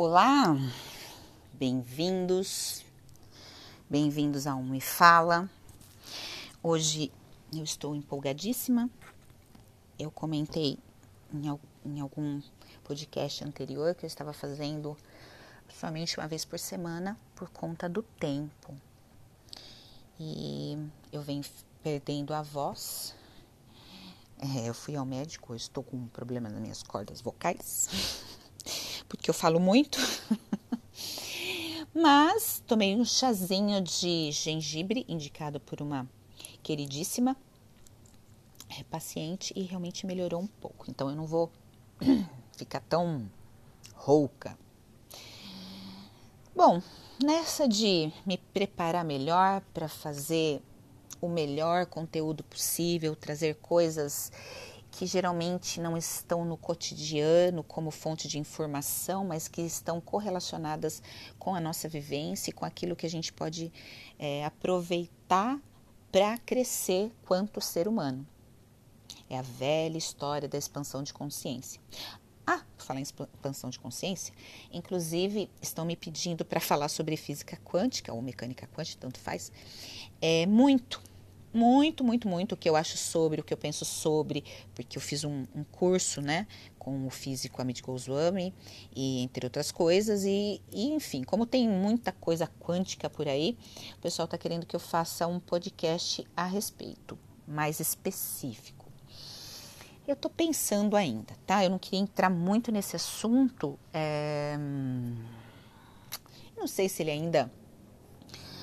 Olá, bem-vindos, bem-vindos a Um Me Fala. Hoje eu estou empolgadíssima. Eu comentei em, em algum podcast anterior que eu estava fazendo somente uma vez por semana por conta do tempo. E eu venho perdendo a voz. É, eu fui ao médico, eu estou com um problema nas minhas cordas vocais porque eu falo muito. Mas tomei um chazinho de gengibre indicado por uma queridíssima é, paciente e realmente melhorou um pouco. Então eu não vou ficar tão rouca. Bom, nessa de me preparar melhor para fazer o melhor conteúdo possível, trazer coisas que geralmente não estão no cotidiano como fonte de informação, mas que estão correlacionadas com a nossa vivência e com aquilo que a gente pode é, aproveitar para crescer quanto ser humano. É a velha história da expansão de consciência. Ah, falar em expansão de consciência, inclusive estão me pedindo para falar sobre física quântica ou mecânica quântica, tanto faz, é muito muito, muito, muito o que eu acho sobre, o que eu penso sobre, porque eu fiz um, um curso, né, com o físico Amit Goswami, e entre outras coisas, e, e, enfim, como tem muita coisa quântica por aí, o pessoal está querendo que eu faça um podcast a respeito, mais específico. Eu estou pensando ainda, tá? Eu não queria entrar muito nesse assunto, é... não sei se ele ainda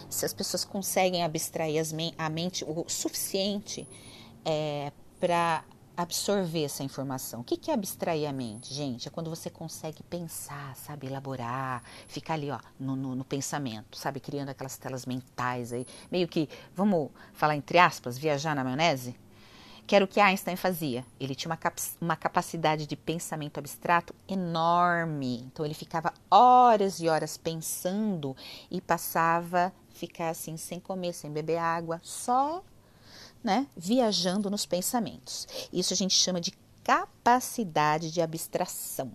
se as pessoas conseguem abstrair a mente o suficiente é, para absorver essa informação. O que, que é abstrair a mente, gente? É quando você consegue pensar, sabe, elaborar, ficar ali, ó, no, no, no, pensamento, sabe, criando aquelas telas mentais aí, meio que, vamos falar entre aspas, viajar na maionese? Que era o que Einstein fazia. Ele tinha uma, cap uma capacidade de pensamento abstrato enorme. Então ele ficava horas e horas pensando e passava ficar assim sem comer, sem beber água, só, né, viajando nos pensamentos. Isso a gente chama de capacidade de abstração.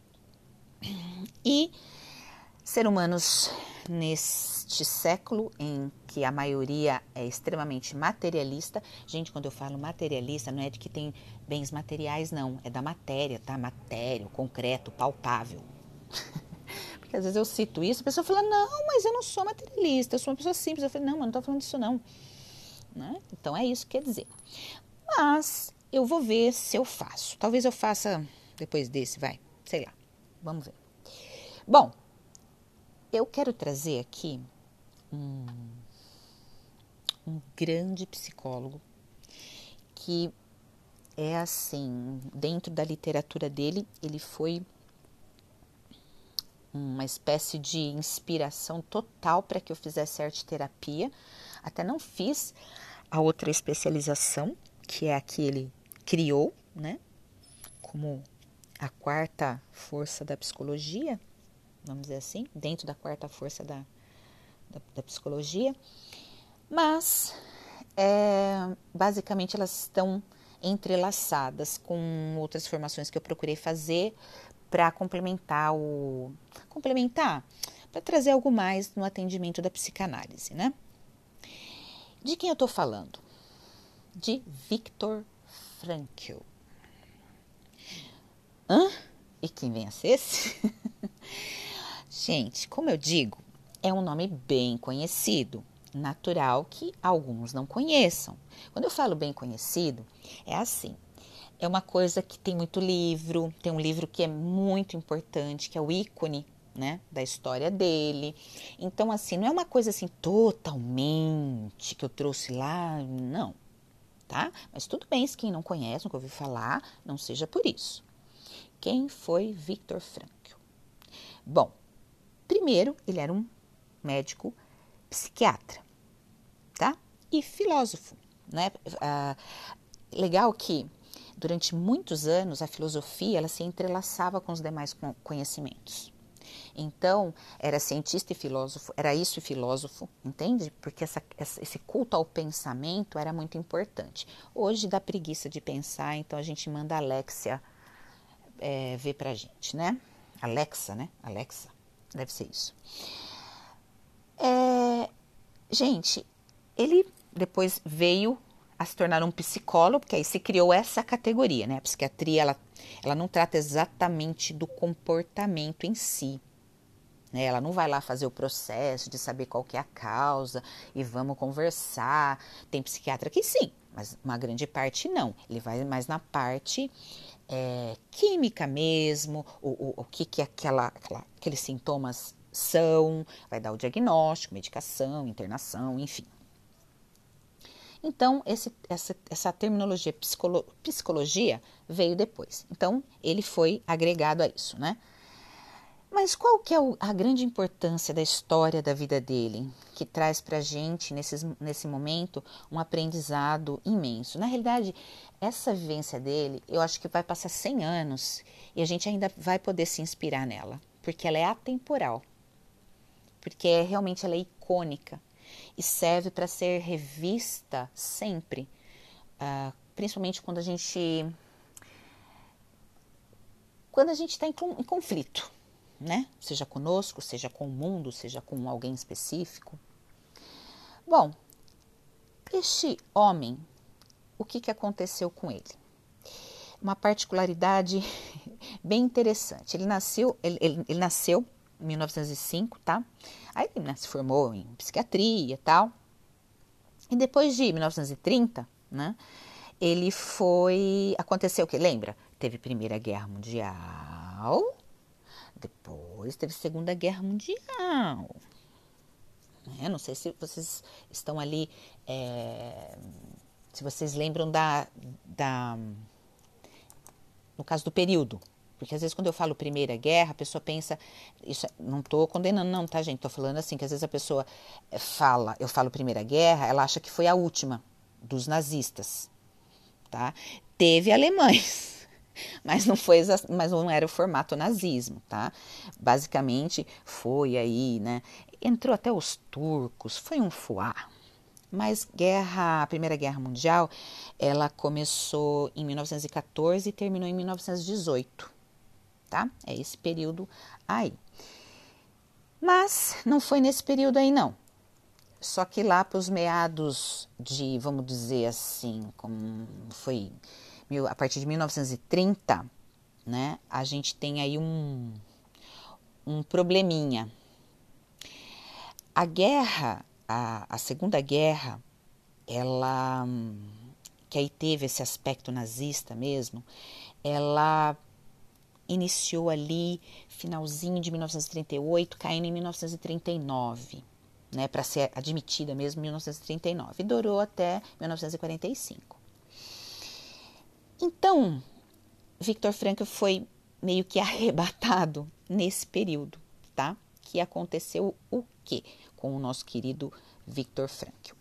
E ser humanos neste século em que a maioria é extremamente materialista, gente, quando eu falo materialista, não é de que tem bens materiais, não, é da matéria, tá? Matéria, concreto, palpável. Porque às vezes eu cito isso, a pessoa fala, não, mas eu não sou materialista, eu sou uma pessoa simples. Eu falei, não, mas não estou falando disso não. Né? Então é isso que quer dizer. Mas eu vou ver se eu faço. Talvez eu faça depois desse, vai. Sei lá. Vamos ver. Bom, eu quero trazer aqui um, um grande psicólogo que é assim, dentro da literatura dele, ele foi uma espécie de inspiração total para que eu fizesse arte terapia. Até não fiz a outra especialização, que é a que ele criou, né? Como a quarta força da psicologia, vamos dizer assim, dentro da quarta força da, da, da psicologia. Mas, é, basicamente, elas estão entrelaçadas com outras formações que eu procurei fazer para complementar o complementar, para trazer algo mais no atendimento da psicanálise, né? De quem eu estou falando? De Viktor Frankl. Hã? E quem vem a ser esse? Gente, como eu digo, é um nome bem conhecido, natural que alguns não conheçam. Quando eu falo bem conhecido, é assim: é uma coisa que tem muito livro, tem um livro que é muito importante, que é o ícone né, da história dele. Então, assim, não é uma coisa assim totalmente que eu trouxe lá, não, tá? Mas tudo bem, se quem não conhece, nunca ouviu falar, não seja por isso. Quem foi Viktor Frankl? Bom, primeiro, ele era um médico psiquiatra, tá? E filósofo, né? Ah, legal que Durante muitos anos, a filosofia ela se entrelaçava com os demais conhecimentos. Então, era cientista e filósofo, era isso e filósofo, entende? Porque essa, esse culto ao pensamento era muito importante. Hoje dá preguiça de pensar, então a gente manda a Alexia é, ver pra gente, né? Alexa, né? Alexa. Deve ser isso. É, gente, ele depois veio a se tornar um psicólogo, porque aí se criou essa categoria, né? A psiquiatria, ela, ela não trata exatamente do comportamento em si. Né? Ela não vai lá fazer o processo de saber qual que é a causa e vamos conversar. Tem psiquiatra que sim, mas uma grande parte não. Ele vai mais na parte é, química mesmo, o, o, o que, que aquela, aquela, aqueles sintomas são, vai dar o diagnóstico, medicação, internação, enfim. Então, esse, essa, essa terminologia psicolo, psicologia veio depois. Então, ele foi agregado a isso, né? Mas qual que é a grande importância da história da vida dele, que traz para a gente, nesse, nesse momento, um aprendizado imenso? Na realidade, essa vivência dele, eu acho que vai passar 100 anos e a gente ainda vai poder se inspirar nela, porque ela é atemporal, porque é, realmente ela é icônica e serve para ser revista sempre, uh, principalmente quando a gente quando a gente está em, em conflito né? Seja conosco, seja com o mundo, seja com alguém específico. Bom, este homem, o que, que aconteceu com ele? Uma particularidade bem interessante. Ele nasceu, ele, ele, ele nasceu em 1905, tá? Aí né, se formou em psiquiatria e tal. E depois de 1930, né? Ele foi. Aconteceu o que? Lembra? Teve Primeira Guerra Mundial, depois teve Segunda Guerra Mundial. É, não sei se vocês estão ali, é, se vocês lembram da, da, no caso do período, porque às vezes quando eu falo Primeira Guerra, a pessoa pensa, isso não estou condenando não, tá gente? Estou falando assim que às vezes a pessoa é, fala, eu falo Primeira Guerra, ela acha que foi a última dos nazistas, tá? Teve alemães mas não foi, mas não era o formato nazismo, tá? Basicamente foi aí, né? Entrou até os turcos, foi um fuá. Mas guerra, a Primeira Guerra Mundial, ela começou em 1914 e terminou em 1918, tá? É esse período aí. Mas não foi nesse período aí não. Só que lá para os meados de, vamos dizer assim, como foi a partir de 1930, né, a gente tem aí um, um probleminha. A guerra, a, a Segunda Guerra, ela, que aí teve esse aspecto nazista mesmo, ela iniciou ali finalzinho de 1938, caindo em 1939, né, para ser admitida mesmo em 1939, e durou até 1945. Então, Victor Frankl foi meio que arrebatado nesse período, tá? Que aconteceu o quê com o nosso querido Victor Frankl?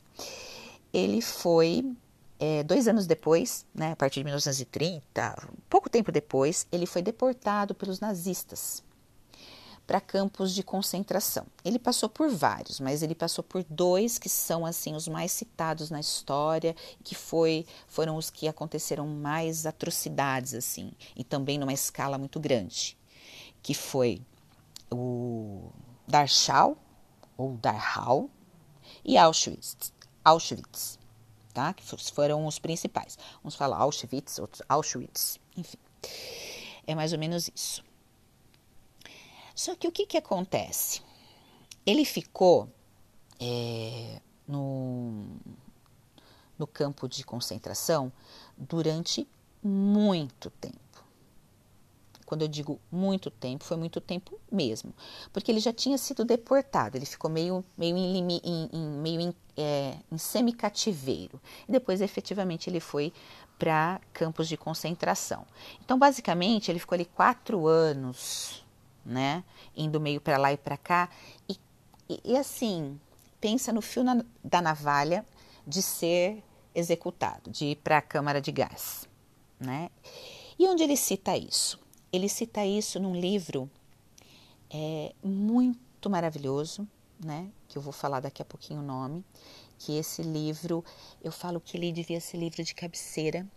Ele foi é, dois anos depois, né, a partir de 1930, pouco tempo depois, ele foi deportado pelos nazistas para campos de concentração. Ele passou por vários, mas ele passou por dois que são assim os mais citados na história, que foi, foram os que aconteceram mais atrocidades assim, e também numa escala muito grande, que foi o Dachau ou Dachau e Auschwitz, Auschwitz, tá? Que foram os principais. Uns falam Auschwitz, outros Auschwitz, enfim. É mais ou menos isso. Só que o que, que acontece? Ele ficou é, no, no campo de concentração durante muito tempo. Quando eu digo muito tempo, foi muito tempo mesmo, porque ele já tinha sido deportado, ele ficou meio, meio em, em, em meio em, é, em semi-cativeiro. E depois, efetivamente, ele foi para campos de concentração. Então, basicamente, ele ficou ali quatro anos né? Indo meio para lá e para cá. E, e, e, assim, pensa no fio na, da navalha de ser executado, de ir para a câmara de gás, né? E onde ele cita isso? Ele cita isso num livro é, muito maravilhoso, né? Que eu vou falar daqui a pouquinho o nome. Que esse livro, eu falo que ele devia ser livro de cabeceira,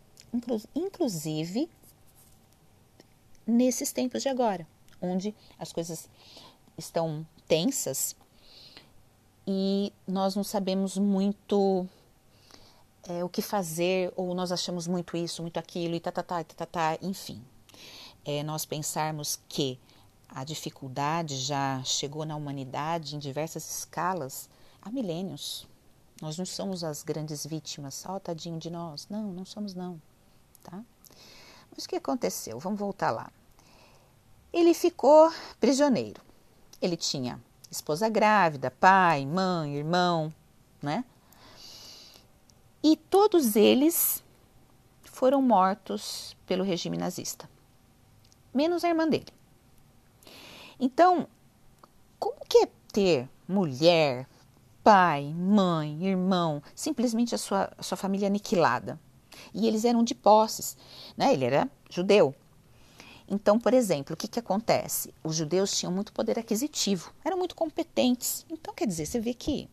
inclusive nesses tempos de agora, onde as coisas estão tensas e nós não sabemos muito é, o que fazer, ou nós achamos muito isso, muito aquilo, e tá, tá, tá, tá, tá, tá enfim. É, nós pensarmos que a dificuldade já chegou na humanidade em diversas escalas há milênios. Nós não somos as grandes vítimas, ó, oh, tadinho de nós. Não, não somos não, tá? Mas o que aconteceu? Vamos voltar lá. Ele ficou prisioneiro. Ele tinha esposa grávida, pai, mãe, irmão, né? E todos eles foram mortos pelo regime nazista, menos a irmã dele. Então, como que é ter mulher, pai, mãe, irmão, simplesmente a sua, a sua família aniquilada? E eles eram de posses, né? Ele era judeu. Então, por exemplo, o que, que acontece? Os judeus tinham muito poder aquisitivo, eram muito competentes. Então, quer dizer, você vê que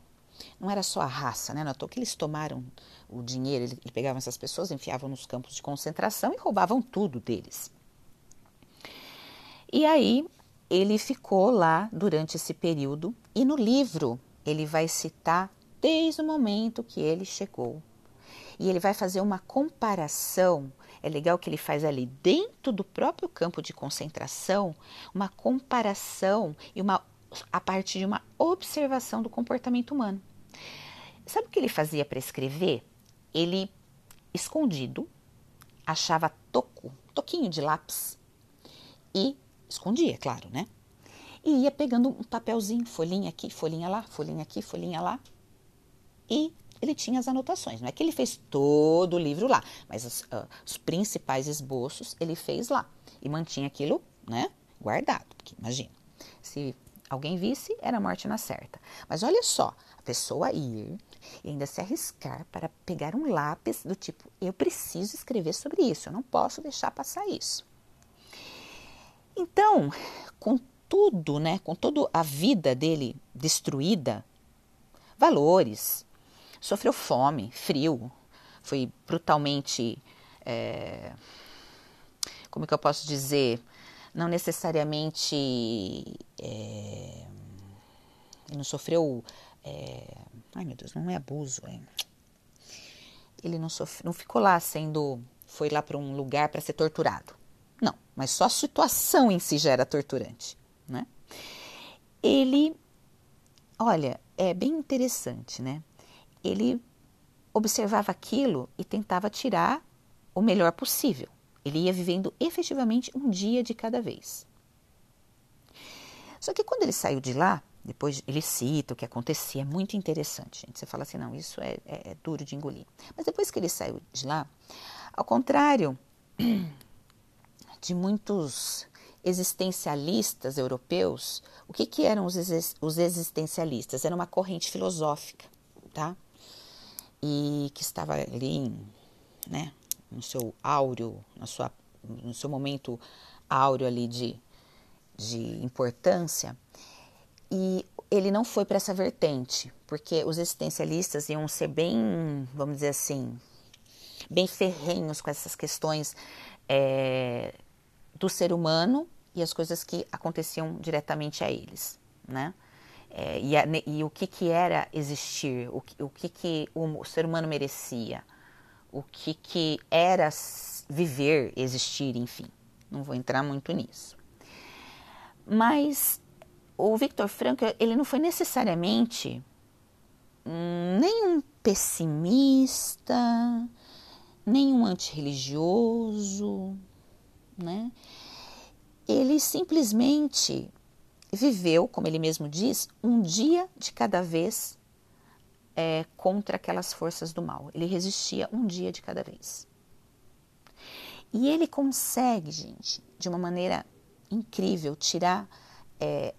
não era só a raça, né? Notou que eles tomaram o dinheiro, eles pegavam essas pessoas, enfiavam nos campos de concentração e roubavam tudo deles. E aí ele ficou lá durante esse período e no livro ele vai citar desde o momento que ele chegou. E ele vai fazer uma comparação. É legal que ele faz ali dentro do próprio campo de concentração uma comparação e uma a partir de uma observação do comportamento humano. Sabe o que ele fazia para escrever? Ele, escondido, achava toco, toquinho de lápis e escondia, claro, né? E ia pegando um papelzinho, folhinha aqui, folhinha lá, folhinha aqui, folhinha lá. E ele tinha as anotações. Não é que ele fez todo o livro lá, mas os, uh, os principais esboços ele fez lá e mantinha aquilo, né, guardado. Porque imagina, se alguém visse, era morte na certa. Mas olha só, a pessoa ir e ainda se arriscar para pegar um lápis do tipo, eu preciso escrever sobre isso, eu não posso deixar passar isso. Então, com tudo, né, com toda a vida dele destruída, valores, sofreu fome, frio, foi brutalmente, é, como que eu posso dizer, não necessariamente, é, não sofreu, é, ai meu Deus, não é abuso, é, ele não, sofreu, não ficou lá sendo, foi lá para um lugar para ser torturado. Não, mas só a situação em si já era torturante, né? Ele, olha, é bem interessante, né? Ele observava aquilo e tentava tirar o melhor possível. Ele ia vivendo efetivamente um dia de cada vez. Só que quando ele saiu de lá, depois ele cita o que acontecia, é muito interessante, gente. Você fala assim, não, isso é, é, é duro de engolir. Mas depois que ele saiu de lá, ao contrário de muitos existencialistas europeus, o que, que eram os, os existencialistas? Era uma corrente filosófica, tá? E que estava ali, né, no seu áureo, na sua, no seu momento áureo ali de, de importância. E ele não foi para essa vertente, porque os existencialistas iam ser bem, vamos dizer assim, bem ferrenhos com essas questões é, do ser humano e as coisas que aconteciam diretamente a eles, né? É, e, a, e, o que, que era existir, o, o que, que o, ser humano merecia, o que, que era viver, existir, enfim. Não vou entrar muito nisso. Mas o Victor Frankl, ele não foi necessariamente hum, nem um pessimista, nem um antirreligioso, né? Ele simplesmente viveu, como ele mesmo diz, um dia de cada vez é, contra aquelas forças do mal. Ele resistia um dia de cada vez. E ele consegue, gente, de uma maneira incrível, tirar é,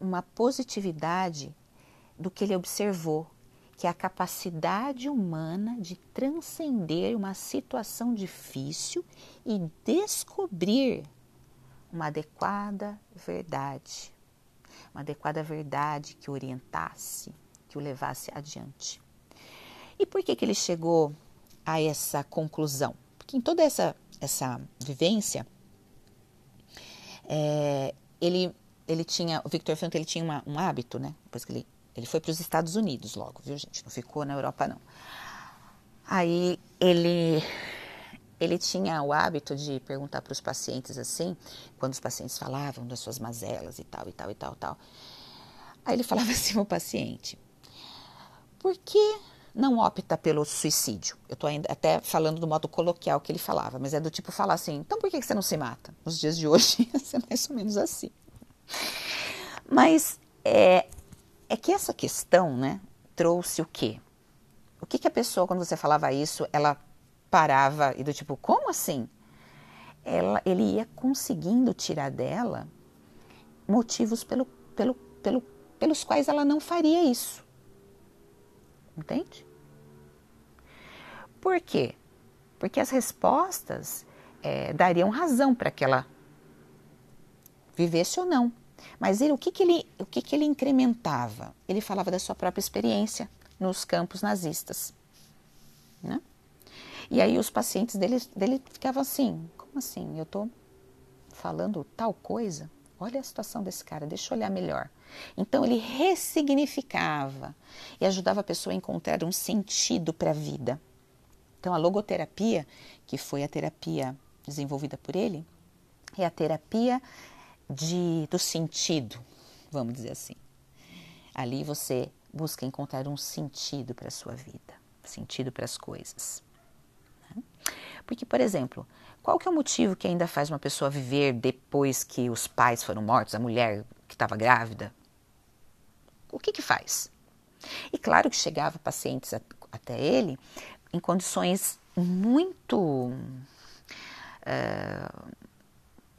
uma positividade do que ele observou, que é a capacidade humana de transcender uma situação difícil e descobrir uma adequada verdade, uma adequada verdade que orientasse, que o levasse adiante. E por que, que ele chegou a essa conclusão? Porque em toda essa, essa vivência, é, ele ele tinha, o Victor Frankl, ele tinha uma, um hábito, né? Depois que ele, ele foi para os Estados Unidos logo, viu, gente? Não ficou na Europa, não. Aí ele ele tinha o hábito de perguntar para os pacientes assim, quando os pacientes falavam das suas mazelas e tal, e tal, e tal, tal. Aí ele falava assim ao paciente: por que não opta pelo suicídio? Eu estou até falando do modo coloquial que ele falava, mas é do tipo falar assim: então por que você não se mata? Nos dias de hoje ser mais ou menos assim. Mas é, é que essa questão, né, trouxe o quê? O que, que a pessoa, quando você falava isso, ela parava e do tipo, como assim? Ela, ele ia conseguindo tirar dela motivos pelo, pelo, pelo, pelos quais ela não faria isso. Entende? Por quê? Porque as respostas é, dariam razão para que ela vivesse ou não. Mas ele, o, que, que, ele, o que, que ele incrementava? Ele falava da sua própria experiência nos campos nazistas. Né? E aí os pacientes dele, dele ficavam assim, como assim? Eu estou falando tal coisa? Olha a situação desse cara, deixa eu olhar melhor. Então ele ressignificava e ajudava a pessoa a encontrar um sentido para a vida. Então a logoterapia, que foi a terapia desenvolvida por ele, é a terapia de, do sentido, vamos dizer assim. Ali você busca encontrar um sentido para a sua vida, sentido para as coisas. Porque, por exemplo, qual que é o motivo que ainda faz uma pessoa viver depois que os pais foram mortos, a mulher que estava grávida? O que que faz? E claro que chegava pacientes até ele em condições muito uh,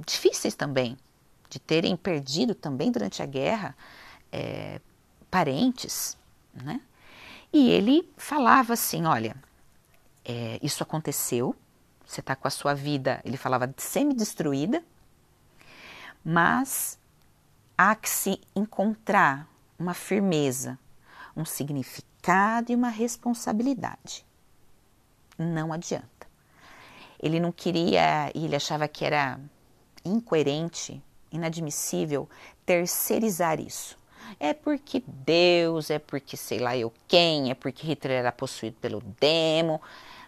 difíceis também, de terem perdido também durante a guerra é, parentes, né? E ele falava assim, olha, é, isso aconteceu, você está com a sua vida, ele falava, semi-destruída, mas há que se encontrar uma firmeza, um significado e uma responsabilidade. Não adianta. Ele não queria, e ele achava que era incoerente, inadmissível terceirizar isso. É porque Deus, é porque sei lá eu quem, é porque Hitler era possuído pelo demo.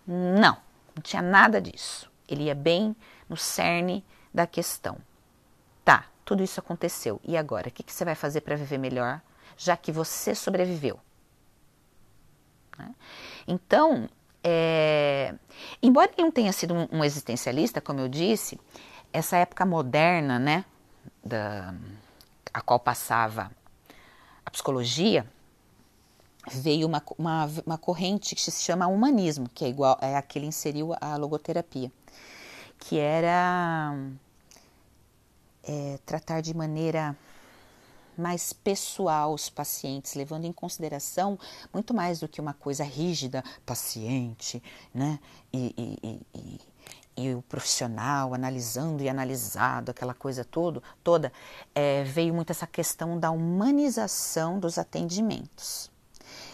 Não, não tinha nada disso. Ele ia bem no cerne da questão. Tá, tudo isso aconteceu. E agora? O que, que você vai fazer para viver melhor, já que você sobreviveu? Né? Então, é, embora ele não tenha sido um, um, existencialista, como eu disse, essa época moderna, né, da, a qual passava a psicologia, veio uma, uma, uma, corrente que se chama humanismo, que é igual é a que inseriu a logoterapia, que era é, tratar de maneira mais pessoal os pacientes, levando em consideração muito mais do que uma coisa rígida, paciente, né? E, e, e, e o profissional analisando e analisado, aquela coisa tudo, toda, é, veio muito essa questão da humanização dos atendimentos.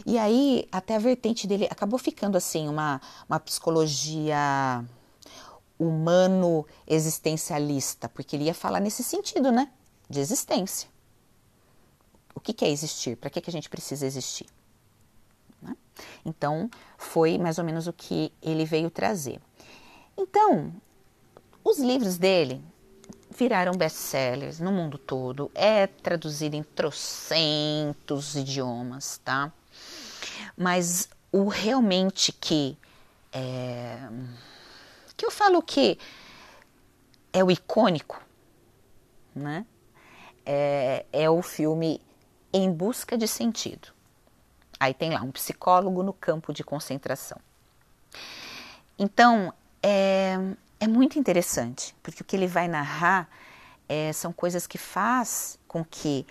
E aí, até a vertente dele acabou ficando assim, uma, uma psicologia humano existencialista, porque ele ia falar nesse sentido, né? De existência. O que, que é existir? Para que, que a gente precisa existir? Né? Então, foi mais ou menos o que ele veio trazer. Então, os livros dele viraram best-sellers no mundo todo, é traduzido em trocentos idiomas, tá? Mas o realmente que é, que eu falo que é o icônico, né? É, é o filme Em Busca de Sentido. Aí tem lá um psicólogo no campo de concentração. Então é, é muito interessante, porque o que ele vai narrar é, são coisas que faz com que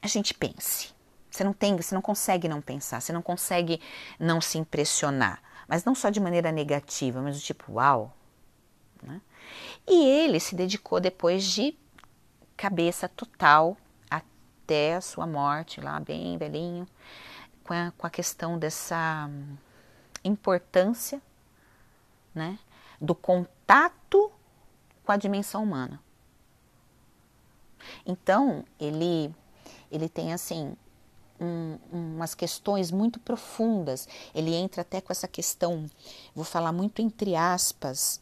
a gente pense. Você não tem, você não consegue não pensar, você não consegue não se impressionar, mas não só de maneira negativa, mas do tipo, uau. Né? E ele se dedicou depois de cabeça total até a sua morte, lá bem velhinho, com a, com a questão dessa importância né, do contato com a dimensão humana. Então, ele, ele tem assim um, umas questões muito profundas. Ele entra até com essa questão, vou falar muito entre aspas,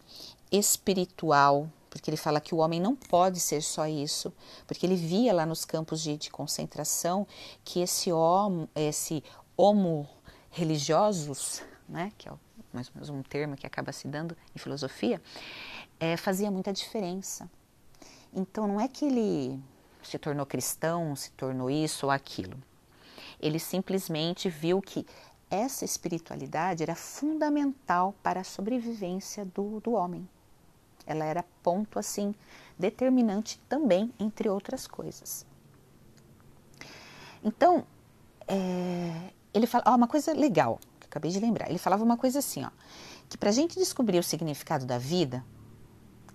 espiritual, porque ele fala que o homem não pode ser só isso, porque ele via lá nos campos de, de concentração que esse homo, esse homo religiosos, né, que é mais ou menos um termo que acaba se dando em filosofia, é, fazia muita diferença. Então não é que ele se tornou cristão, se tornou isso ou aquilo. Ele simplesmente viu que essa espiritualidade era fundamental para a sobrevivência do, do homem. Ela era ponto assim determinante também, entre outras coisas. Então, é, ele fala ó, uma coisa legal acabei de lembrar. Ele falava uma coisa assim, ó, que para a gente descobrir o significado da vida,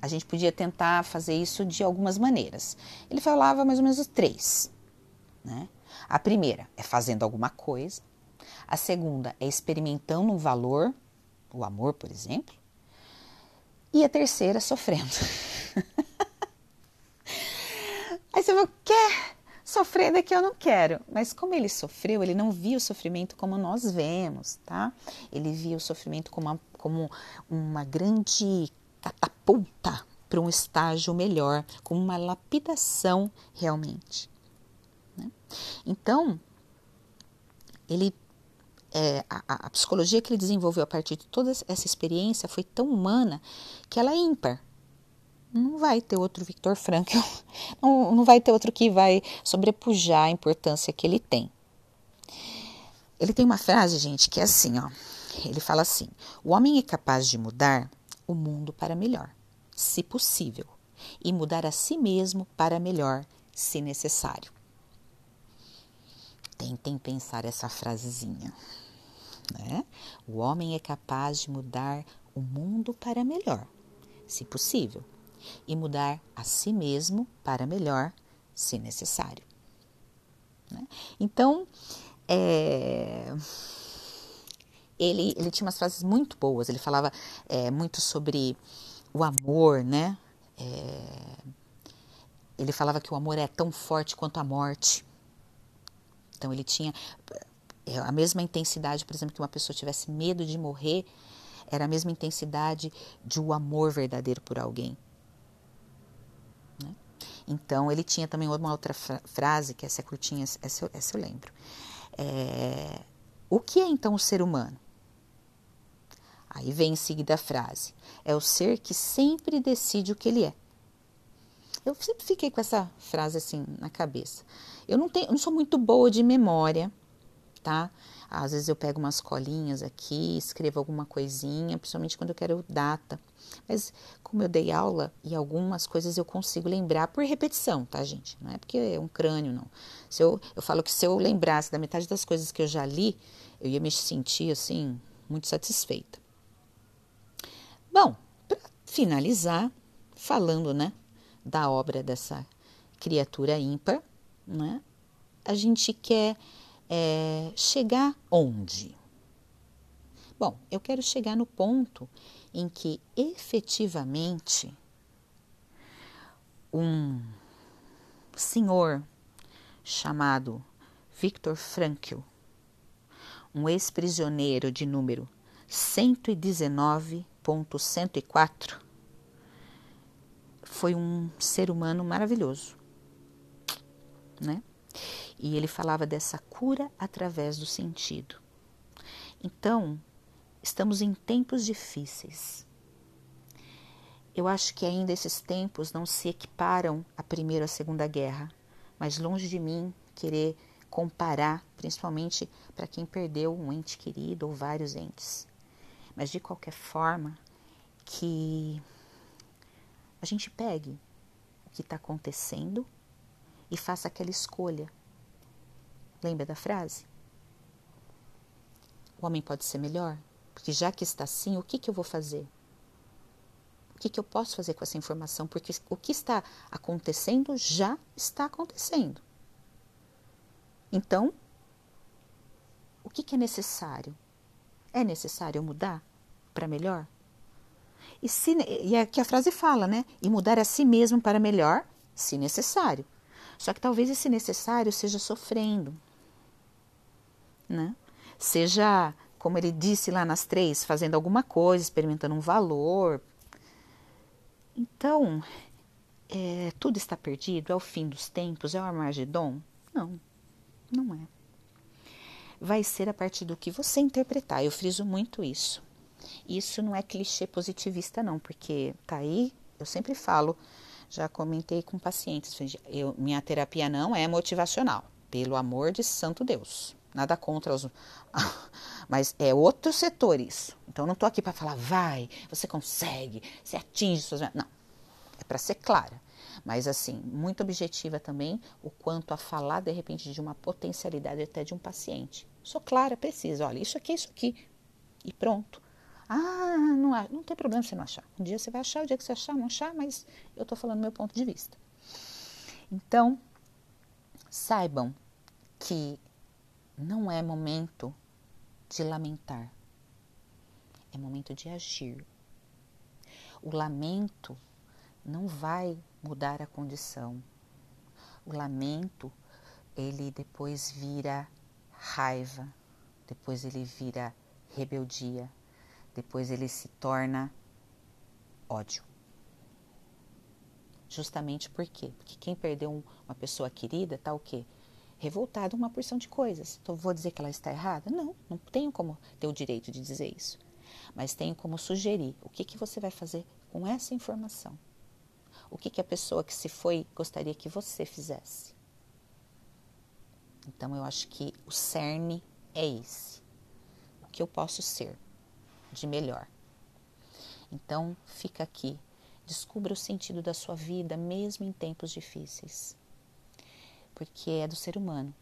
a gente podia tentar fazer isso de algumas maneiras. Ele falava mais ou menos três. Né? A primeira é fazendo alguma coisa. A segunda é experimentando um valor, o amor, por exemplo. E a terceira, sofrendo. Aí você fala, quer? Sofrendo é que eu não quero. Mas como ele sofreu, ele não via o sofrimento como nós vemos, tá? Ele via o sofrimento como uma, como uma grande catapulta para um estágio melhor, como uma lapidação realmente. Né? Então, ele é, a, a, psicologia que ele desenvolveu a partir de toda essa experiência foi tão humana que ela é ímpar. Não vai ter outro Victor Frankl, não, não vai ter outro que vai sobrepujar a importância que ele tem. Ele tem uma frase, gente, que é assim, ó. Ele fala assim: o homem é capaz de mudar o mundo para melhor, se possível, e mudar a si mesmo para melhor, se necessário. Tentem pensar essa frasezinha. Né? O homem é capaz de mudar o mundo para melhor, se possível, e mudar a si mesmo para melhor, se necessário. Né? Então, é ele, ele tinha umas frases muito boas. Ele falava é, muito sobre o amor, né? É, ele falava que o amor é tão forte quanto a morte. Então ele tinha é, a mesma intensidade, por exemplo, que uma pessoa tivesse medo de morrer, era a mesma intensidade de um amor verdadeiro por alguém. Então ele tinha também uma outra frase, que essa é curtinha, essa, essa eu lembro. É, o que é então o ser humano? Aí vem em seguida a frase: é o ser que sempre decide o que ele é. Eu sempre fiquei com essa frase assim na cabeça. Eu não tenho, eu não sou muito boa de memória, tá? Às vezes eu pego umas colinhas aqui, escrevo alguma coisinha, principalmente quando eu quero data. Mas como eu dei aula e algumas coisas eu consigo lembrar por repetição, tá, gente? Não é porque é um crânio, não. Se eu, eu falo que se eu lembrasse da metade das coisas que eu já li, eu ia me sentir assim muito satisfeita. Bom, para finalizar, falando né, da obra dessa criatura ímpar, né, a gente quer é, chegar onde? Bom, eu quero chegar no ponto em que efetivamente um senhor chamado Viktor Frankl, um ex-prisioneiro de número 119 104, foi um ser humano maravilhoso, né? E ele falava dessa cura através do sentido. Então, estamos em tempos difíceis. Eu acho que ainda esses tempos não se equiparam à Primeira ou à Segunda Guerra, mas longe de mim querer comparar, principalmente para quem perdeu um ente querido ou vários entes. Mas de qualquer forma, que a gente pegue o que está acontecendo e faça aquela escolha. Lembra da frase? O homem pode ser melhor? Porque já que está assim, o que, que eu vou fazer? O que, que eu posso fazer com essa informação? Porque o que está acontecendo já está acontecendo. Então, o que, que é necessário? É necessário mudar? para melhor? E, se, e aqui a frase fala, né? E mudar a si mesmo para melhor, se necessário. Só que talvez esse necessário seja sofrendo, né? Seja, como ele disse lá nas três, fazendo alguma coisa, experimentando um valor. Então, é, tudo está perdido? É o fim dos tempos? É o Armagedon? Não, não é. Vai ser a partir do que você interpretar. Eu friso muito isso. Isso não é clichê positivista, não, porque tá aí, eu sempre falo, já comentei com pacientes, eu, minha terapia não é motivacional, pelo amor de santo Deus. Nada contra os. Mas é outro setor isso. Então, não estou aqui para falar, vai, você consegue, você atinge suas. Não. É para ser clara. Mas, assim, muito objetiva também o quanto a falar, de repente, de uma potencialidade até de um paciente. Sou clara, precisa. Olha, isso aqui, isso aqui. E pronto. Ah, não, não tem problema você não achar. Um dia você vai achar, o dia que você achar, não achar, mas eu estou falando meu ponto de vista. Então, saibam que não é momento de lamentar, é momento de agir. O lamento não vai mudar a condição. O lamento, ele depois vira raiva, depois ele vira rebeldia, depois ele se torna ódio. Justamente por quê? Porque quem perdeu uma pessoa querida está o quê? Revoltado uma porção de coisas. Então vou dizer que ela está errada? Não, não tenho como ter o direito de dizer isso. Mas tenho como sugerir o que, que você vai fazer com essa informação. O que, que a pessoa que se foi gostaria que você fizesse. Então eu acho que o cerne é esse. O que eu posso ser de melhor. Então, fica aqui. Descubra o sentido da sua vida, mesmo em tempos difíceis. Porque é do ser humano.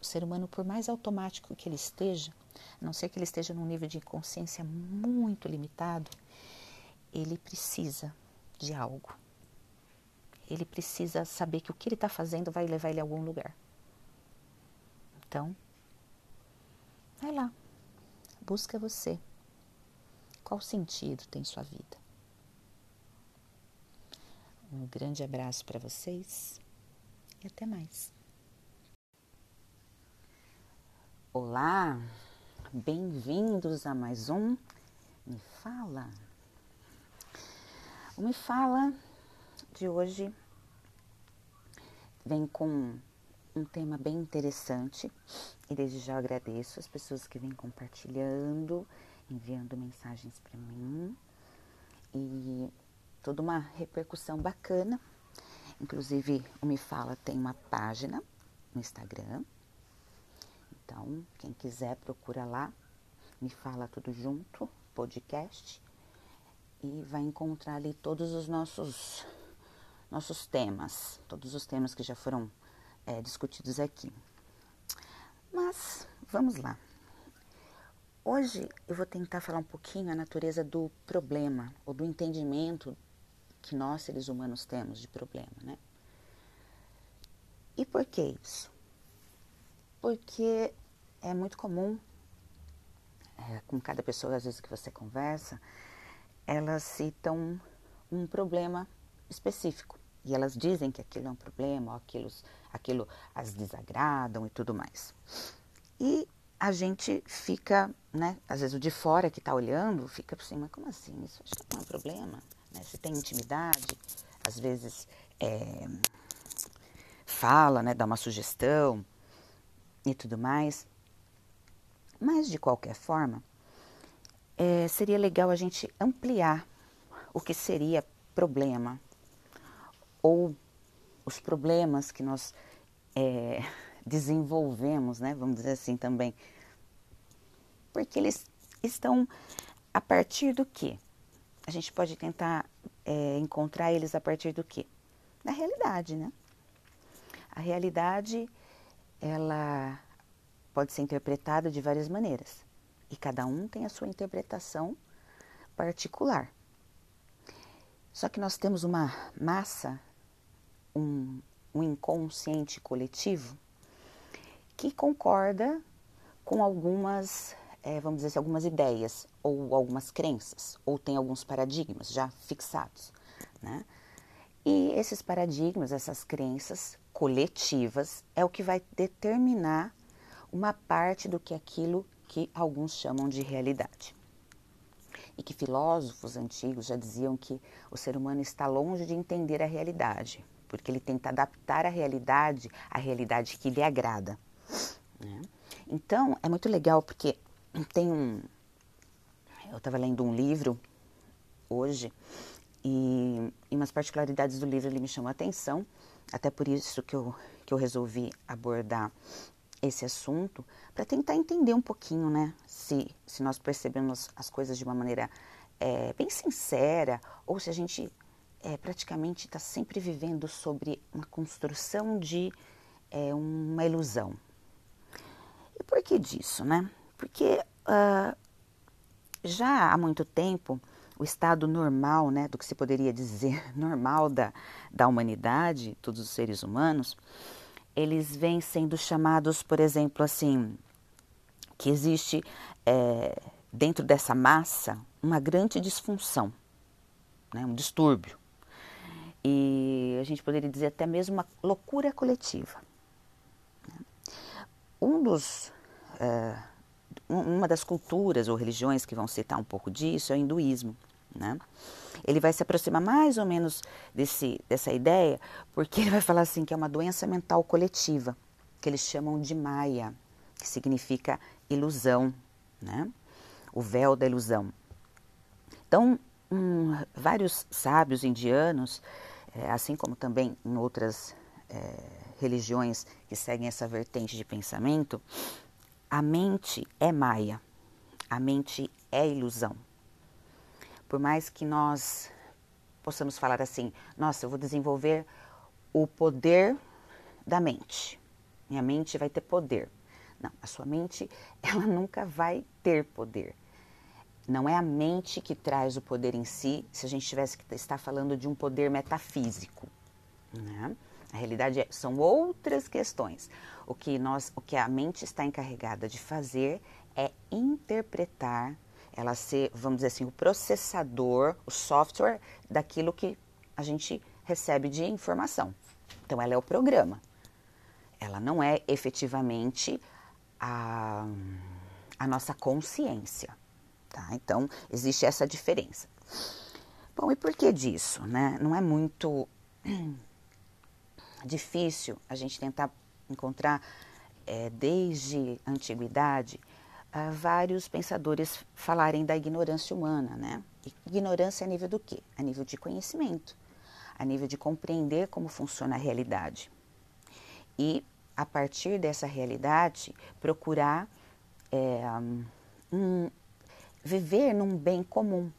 O ser humano, por mais automático que ele esteja, a não ser que ele esteja num nível de consciência muito limitado, ele precisa de algo. Ele precisa saber que o que ele está fazendo vai levar ele a algum lugar. Então, vai lá, busca você. Qual sentido tem sua vida? Um grande abraço para vocês e até mais. Olá, bem-vindos a mais um Me Fala. O Me Fala de hoje vem com um tema bem interessante e desde já agradeço as pessoas que vêm compartilhando enviando mensagens para mim e toda uma repercussão bacana. Inclusive, o Me Fala tem uma página no Instagram. Então, quem quiser, procura lá. Me Fala Tudo Junto, podcast. E vai encontrar ali todos os nossos, nossos temas, todos os temas que já foram é, discutidos aqui. Mas, vamos lá. Hoje eu vou tentar falar um pouquinho a natureza do problema ou do entendimento que nós seres humanos temos de problema, né? E por que isso? Porque é muito comum, é, com cada pessoa às vezes que você conversa, elas citam um problema específico e elas dizem que aquilo é um problema, ou aquilo, aquilo as desagradam e tudo mais. E a gente fica, né? Às vezes o de fora que está olhando fica assim, mas como assim? Isso acho que não é um problema. Né? Se tem intimidade, às vezes é, fala, né? Dá uma sugestão e tudo mais. Mas de qualquer forma, é, seria legal a gente ampliar o que seria problema ou os problemas que nós é, desenvolvemos, né? Vamos dizer assim também. Porque eles estão a partir do que? A gente pode tentar é, encontrar eles a partir do que? Da realidade, né? A realidade, ela pode ser interpretada de várias maneiras. E cada um tem a sua interpretação particular. Só que nós temos uma massa, um, um inconsciente coletivo que concorda com algumas, é, vamos dizer assim, algumas ideias ou algumas crenças, ou tem alguns paradigmas já fixados, né? E esses paradigmas, essas crenças coletivas é o que vai determinar uma parte do que aquilo que alguns chamam de realidade. E que filósofos antigos já diziam que o ser humano está longe de entender a realidade, porque ele tenta adaptar a realidade à realidade que lhe agrada. Né? Então, é muito legal porque tem um. Eu estava lendo um livro hoje e, e umas particularidades do livro ele me chamou a atenção, até por isso que eu, que eu resolvi abordar esse assunto, para tentar entender um pouquinho, né, se, se nós percebemos as coisas de uma maneira é, bem sincera ou se a gente é, praticamente está sempre vivendo sobre uma construção de é, uma ilusão. Por que disso, né? Porque uh, já há muito tempo o estado normal, né, do que se poderia dizer normal da, da humanidade, todos os seres humanos, eles vêm sendo chamados, por exemplo, assim, que existe é, dentro dessa massa uma grande disfunção, né, um distúrbio. E a gente poderia dizer até mesmo uma loucura coletiva. Um dos, é, uma das culturas ou religiões que vão citar um pouco disso é o hinduísmo. Né? Ele vai se aproximar mais ou menos desse, dessa ideia, porque ele vai falar assim que é uma doença mental coletiva, que eles chamam de Maya, que significa ilusão, né? o véu da ilusão. Então, vários sábios indianos, é, assim como também em outras é, religiões que seguem essa vertente de pensamento, a mente é Maya, a mente é ilusão. Por mais que nós possamos falar assim, nossa, eu vou desenvolver o poder da mente. Minha mente vai ter poder. Não, a sua mente, ela nunca vai ter poder. Não é a mente que traz o poder em si, se a gente tivesse que estar falando de um poder metafísico. Né? A realidade é, são outras questões. O que, nós, o que a mente está encarregada de fazer é interpretar ela ser, vamos dizer assim, o processador, o software daquilo que a gente recebe de informação. Então, ela é o programa. Ela não é efetivamente a, a nossa consciência. Tá? Então, existe essa diferença. Bom, e por que disso? Né? Não é muito difícil a gente tentar encontrar, é, desde a antiguidade, uh, vários pensadores falarem da ignorância humana, né? Ignorância a nível do quê? A nível de conhecimento, a nível de compreender como funciona a realidade. E, a partir dessa realidade, procurar é, um, viver num bem comum.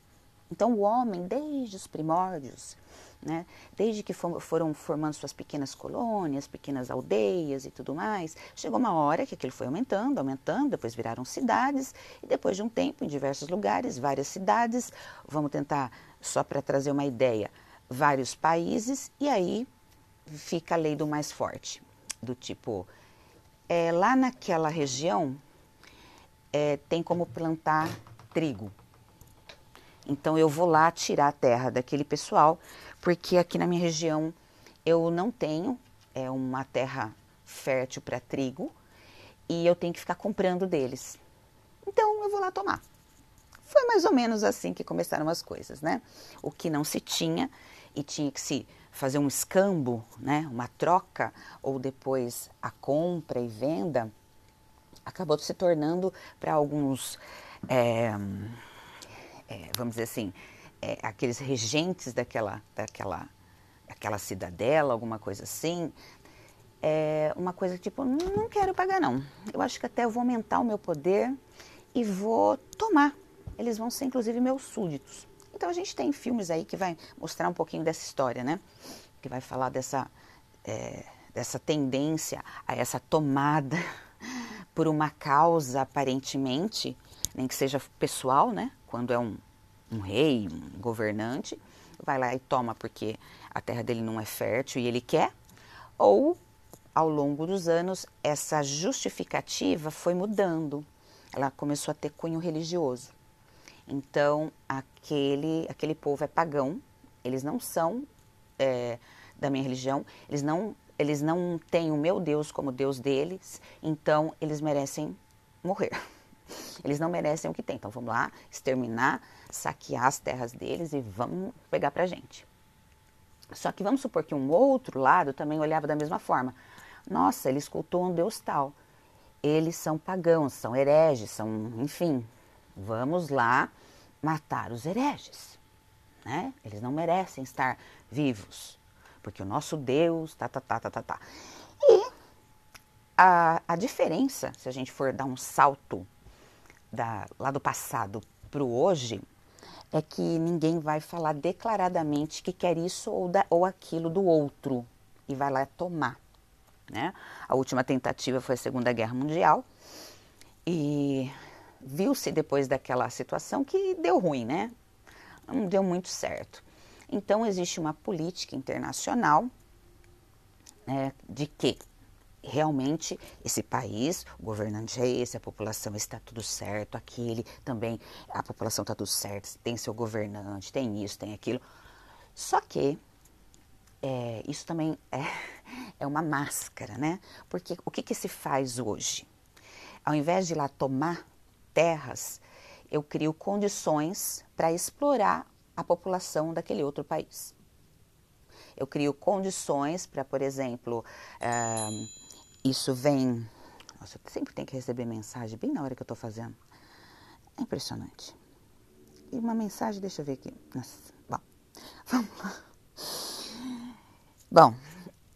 Então, o homem, desde os primórdios, né? Desde que foram formando suas pequenas colônias, pequenas aldeias e tudo mais, chegou uma hora que aquilo foi aumentando, aumentando, depois viraram cidades, e depois de um tempo, em diversos lugares, várias cidades, vamos tentar, só para trazer uma ideia, vários países, e aí fica a lei do mais forte, do tipo, é, lá naquela região é, tem como plantar trigo. Então eu vou lá tirar a terra daquele pessoal porque aqui na minha região eu não tenho é uma terra fértil para trigo e eu tenho que ficar comprando deles. Então eu vou lá tomar. Foi mais ou menos assim que começaram as coisas, né? O que não se tinha e tinha que se fazer um escambo, né? Uma troca ou depois a compra e venda acabou se tornando para alguns, é, é, vamos dizer assim, é, aqueles regentes daquela, daquela, daquela cidadela, alguma coisa assim, é uma coisa tipo, não quero pagar não. Eu acho que até eu vou aumentar o meu poder e vou tomar. Eles vão ser inclusive meus súditos. Então a gente tem filmes aí que vai mostrar um pouquinho dessa história, né? Que vai falar dessa, é, dessa tendência a essa tomada por uma causa aparentemente, nem que seja pessoal, né? Quando é um, um rei, um governante, vai lá e toma porque a terra dele não é fértil e ele quer, ou ao longo dos anos essa justificativa foi mudando. Ela começou a ter cunho religioso. Então aquele aquele povo é pagão, eles não são é, da minha religião, eles não eles não têm o meu Deus como Deus deles, então eles merecem morrer. Eles não merecem o que tem. Então vamos lá, exterminar, saquear as terras deles e vamos pegar pra gente. Só que vamos supor que um outro lado também olhava da mesma forma. Nossa, eles cultuam um Deus tal. Eles são pagãos, são hereges, são, enfim. Vamos lá matar os hereges. Né? Eles não merecem estar vivos, porque o nosso Deus, tá, tá, tá, tá, tá, tá. E a, a diferença, se a gente for dar um salto da, lá do passado para o hoje, é que ninguém vai falar declaradamente que quer isso ou, da, ou aquilo do outro e vai lá tomar. Né? A última tentativa foi a Segunda Guerra Mundial e viu-se depois daquela situação que deu ruim, né? Não deu muito certo. Então existe uma política internacional né, de que realmente esse país, o governante é esse, a população está tudo certo, aquele também, a população está tudo certo, tem seu governante, tem isso, tem aquilo. Só que é, isso também é, é uma máscara, né? Porque o que, que se faz hoje? Ao invés de ir lá tomar terras, eu crio condições para explorar a população daquele outro país. Eu crio condições para, por exemplo, é, isso vem. Nossa, eu sempre tenho que receber mensagem bem na hora que eu estou fazendo. É impressionante. E uma mensagem, deixa eu ver aqui. Nossa, bom, vamos lá. Bom,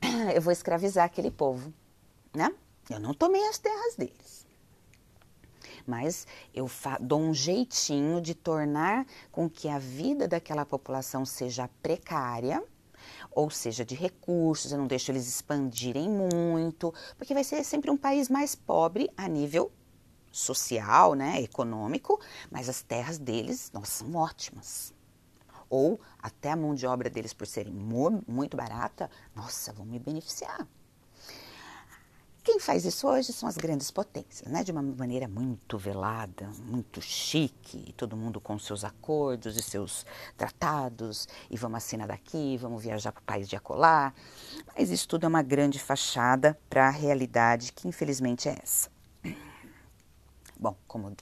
eu vou escravizar aquele povo, né? Eu não tomei as terras deles. Mas eu dou um jeitinho de tornar com que a vida daquela população seja precária ou seja, de recursos, eu não deixo eles expandirem muito, porque vai ser sempre um país mais pobre a nível social, né, econômico, mas as terras deles, nossa, são ótimas. Ou até a mão de obra deles, por serem muito barata, nossa, vão me beneficiar. Quem faz isso hoje são as grandes potências, né? de uma maneira muito velada, muito chique, todo mundo com seus acordos e seus tratados, e vamos assinar daqui, vamos viajar para o país de acolá. Mas isso tudo é uma grande fachada para a realidade que infelizmente é essa. Bom, como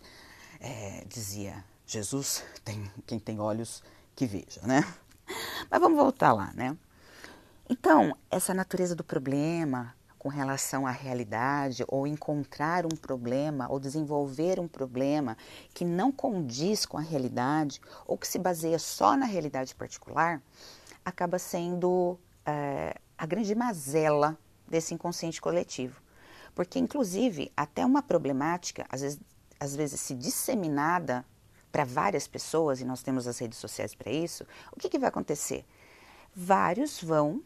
é, dizia Jesus, tem, quem tem olhos que veja, né? Mas vamos voltar lá, né? Então, essa natureza do problema, com relação à realidade ou encontrar um problema ou desenvolver um problema que não condiz com a realidade ou que se baseia só na realidade particular, acaba sendo é, a grande mazela desse inconsciente coletivo. Porque, inclusive, até uma problemática, às vezes, às vezes se disseminada para várias pessoas, e nós temos as redes sociais para isso, o que, que vai acontecer? Vários vão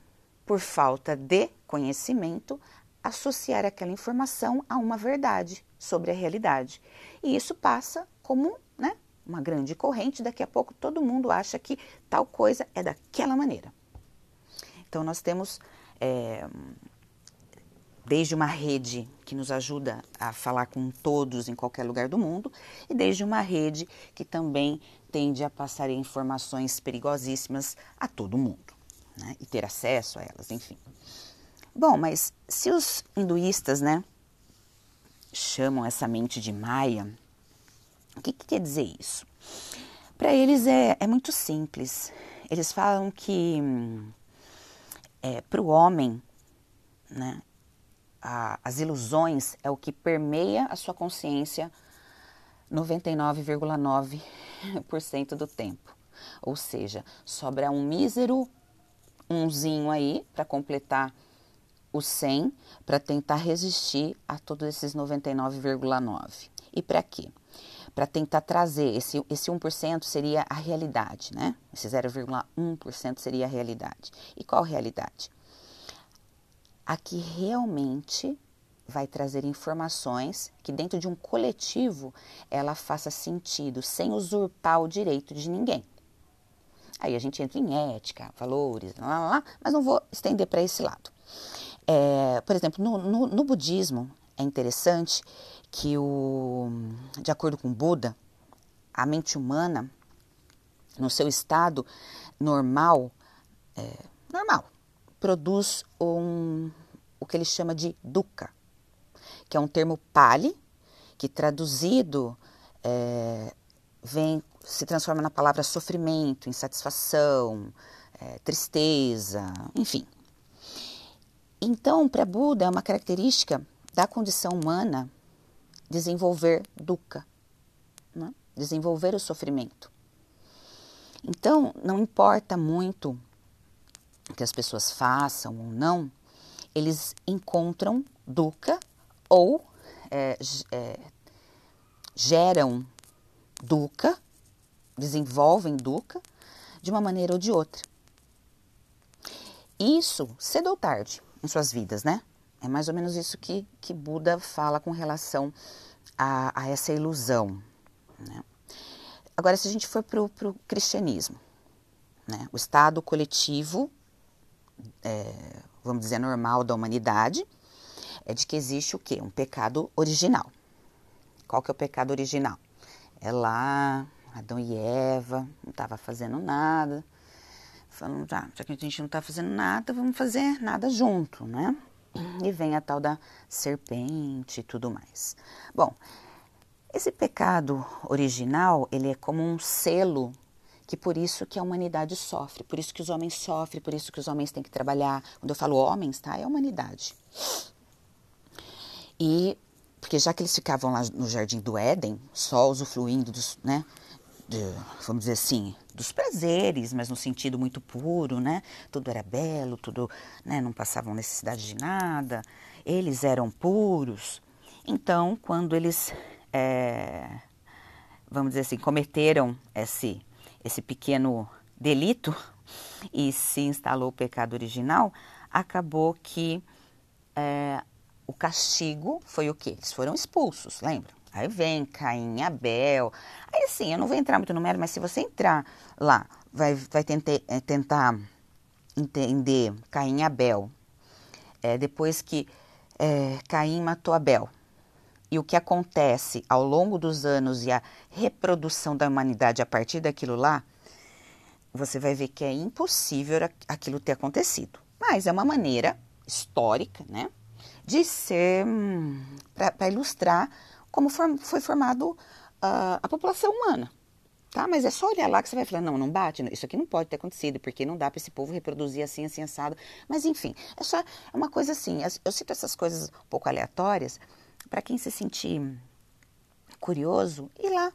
por falta de conhecimento, associar aquela informação a uma verdade sobre a realidade. E isso passa como né, uma grande corrente, daqui a pouco todo mundo acha que tal coisa é daquela maneira. Então, nós temos é, desde uma rede que nos ajuda a falar com todos em qualquer lugar do mundo, e desde uma rede que também tende a passar informações perigosíssimas a todo mundo né, e ter acesso a elas, enfim. Bom, mas se os hinduístas, né, chamam essa mente de Maia, o que, que quer dizer isso? Para eles é, é muito simples. Eles falam que é, para o homem, né, a, as ilusões é o que permeia a sua consciência 99,9% do tempo. Ou seja, sobra um mísero umzinho aí para completar o 100 para tentar resistir a todos esses 99,9. E para quê? Para tentar trazer esse, esse 1% seria a realidade, né? Esse 0,1% seria a realidade. E qual realidade? A que realmente vai trazer informações que dentro de um coletivo ela faça sentido, sem usurpar o direito de ninguém. Aí a gente entra em ética, valores, lá, lá, lá mas não vou estender para esse lado. É, por exemplo, no, no, no, budismo é interessante que, o, de acordo com Buda, a mente humana, no seu estado normal, é, normal, produz um, o que ele chama de dukkha, que é um termo pali, que traduzido é, vem se transforma na palavra sofrimento, insatisfação, é, tristeza, enfim. Então, para Buda é uma característica da condição humana desenvolver dukkha, né? desenvolver o sofrimento. Então, não importa muito o que as pessoas façam ou não, eles encontram dukkha ou é, é, geram dukkha, desenvolvem dukkha de uma maneira ou de outra. Isso cedo ou tarde em suas vidas, né? É mais ou menos isso que, que Buda fala com relação a, a essa ilusão. Né? Agora, se a gente for para o cristianismo, né? o estado coletivo, é, vamos dizer, normal da humanidade, é de que existe o quê? Um pecado original. Qual que é o pecado original? É lá, Adão e Eva, não estava fazendo nada. Falando, ah, já que a gente não está fazendo nada, vamos fazer nada junto, né? E vem a tal da serpente e tudo mais. Bom, esse pecado original, ele é como um selo que por isso que a humanidade sofre, por isso que os homens sofrem, por isso que os homens têm que trabalhar. Quando eu falo homens, tá? É a humanidade. E porque já que eles ficavam lá no jardim do Éden, só usufruindo dos, né, de, vamos dizer assim, dos prazeres, mas no sentido muito puro, né? Tudo era belo, tudo, né, não passavam necessidade de nada. Eles eram puros. Então, quando eles, é, vamos dizer assim, cometeram esse esse pequeno delito e se instalou o pecado original, acabou que é, o castigo foi o quê? Eles foram expulsos, lembra? Aí vem Caim, Abel. Aí assim, eu não vou entrar muito no mérito, mas se você entrar lá, vai, vai tentar, é, tentar entender Caim e Abel. É, depois que é, Caim matou Abel. E o que acontece ao longo dos anos e a reprodução da humanidade a partir daquilo lá, você vai ver que é impossível aquilo ter acontecido. Mas é uma maneira histórica, né? De ser hum, para ilustrar como for, foi formado uh, a população humana. Tá? Mas é só olhar lá que você vai falar, não, não bate, isso aqui não pode ter acontecido, porque não dá para esse povo reproduzir assim, assim, assado. Mas enfim, é só é uma coisa assim, eu cito essas coisas um pouco aleatórias, para quem se sentir curioso, ir lá,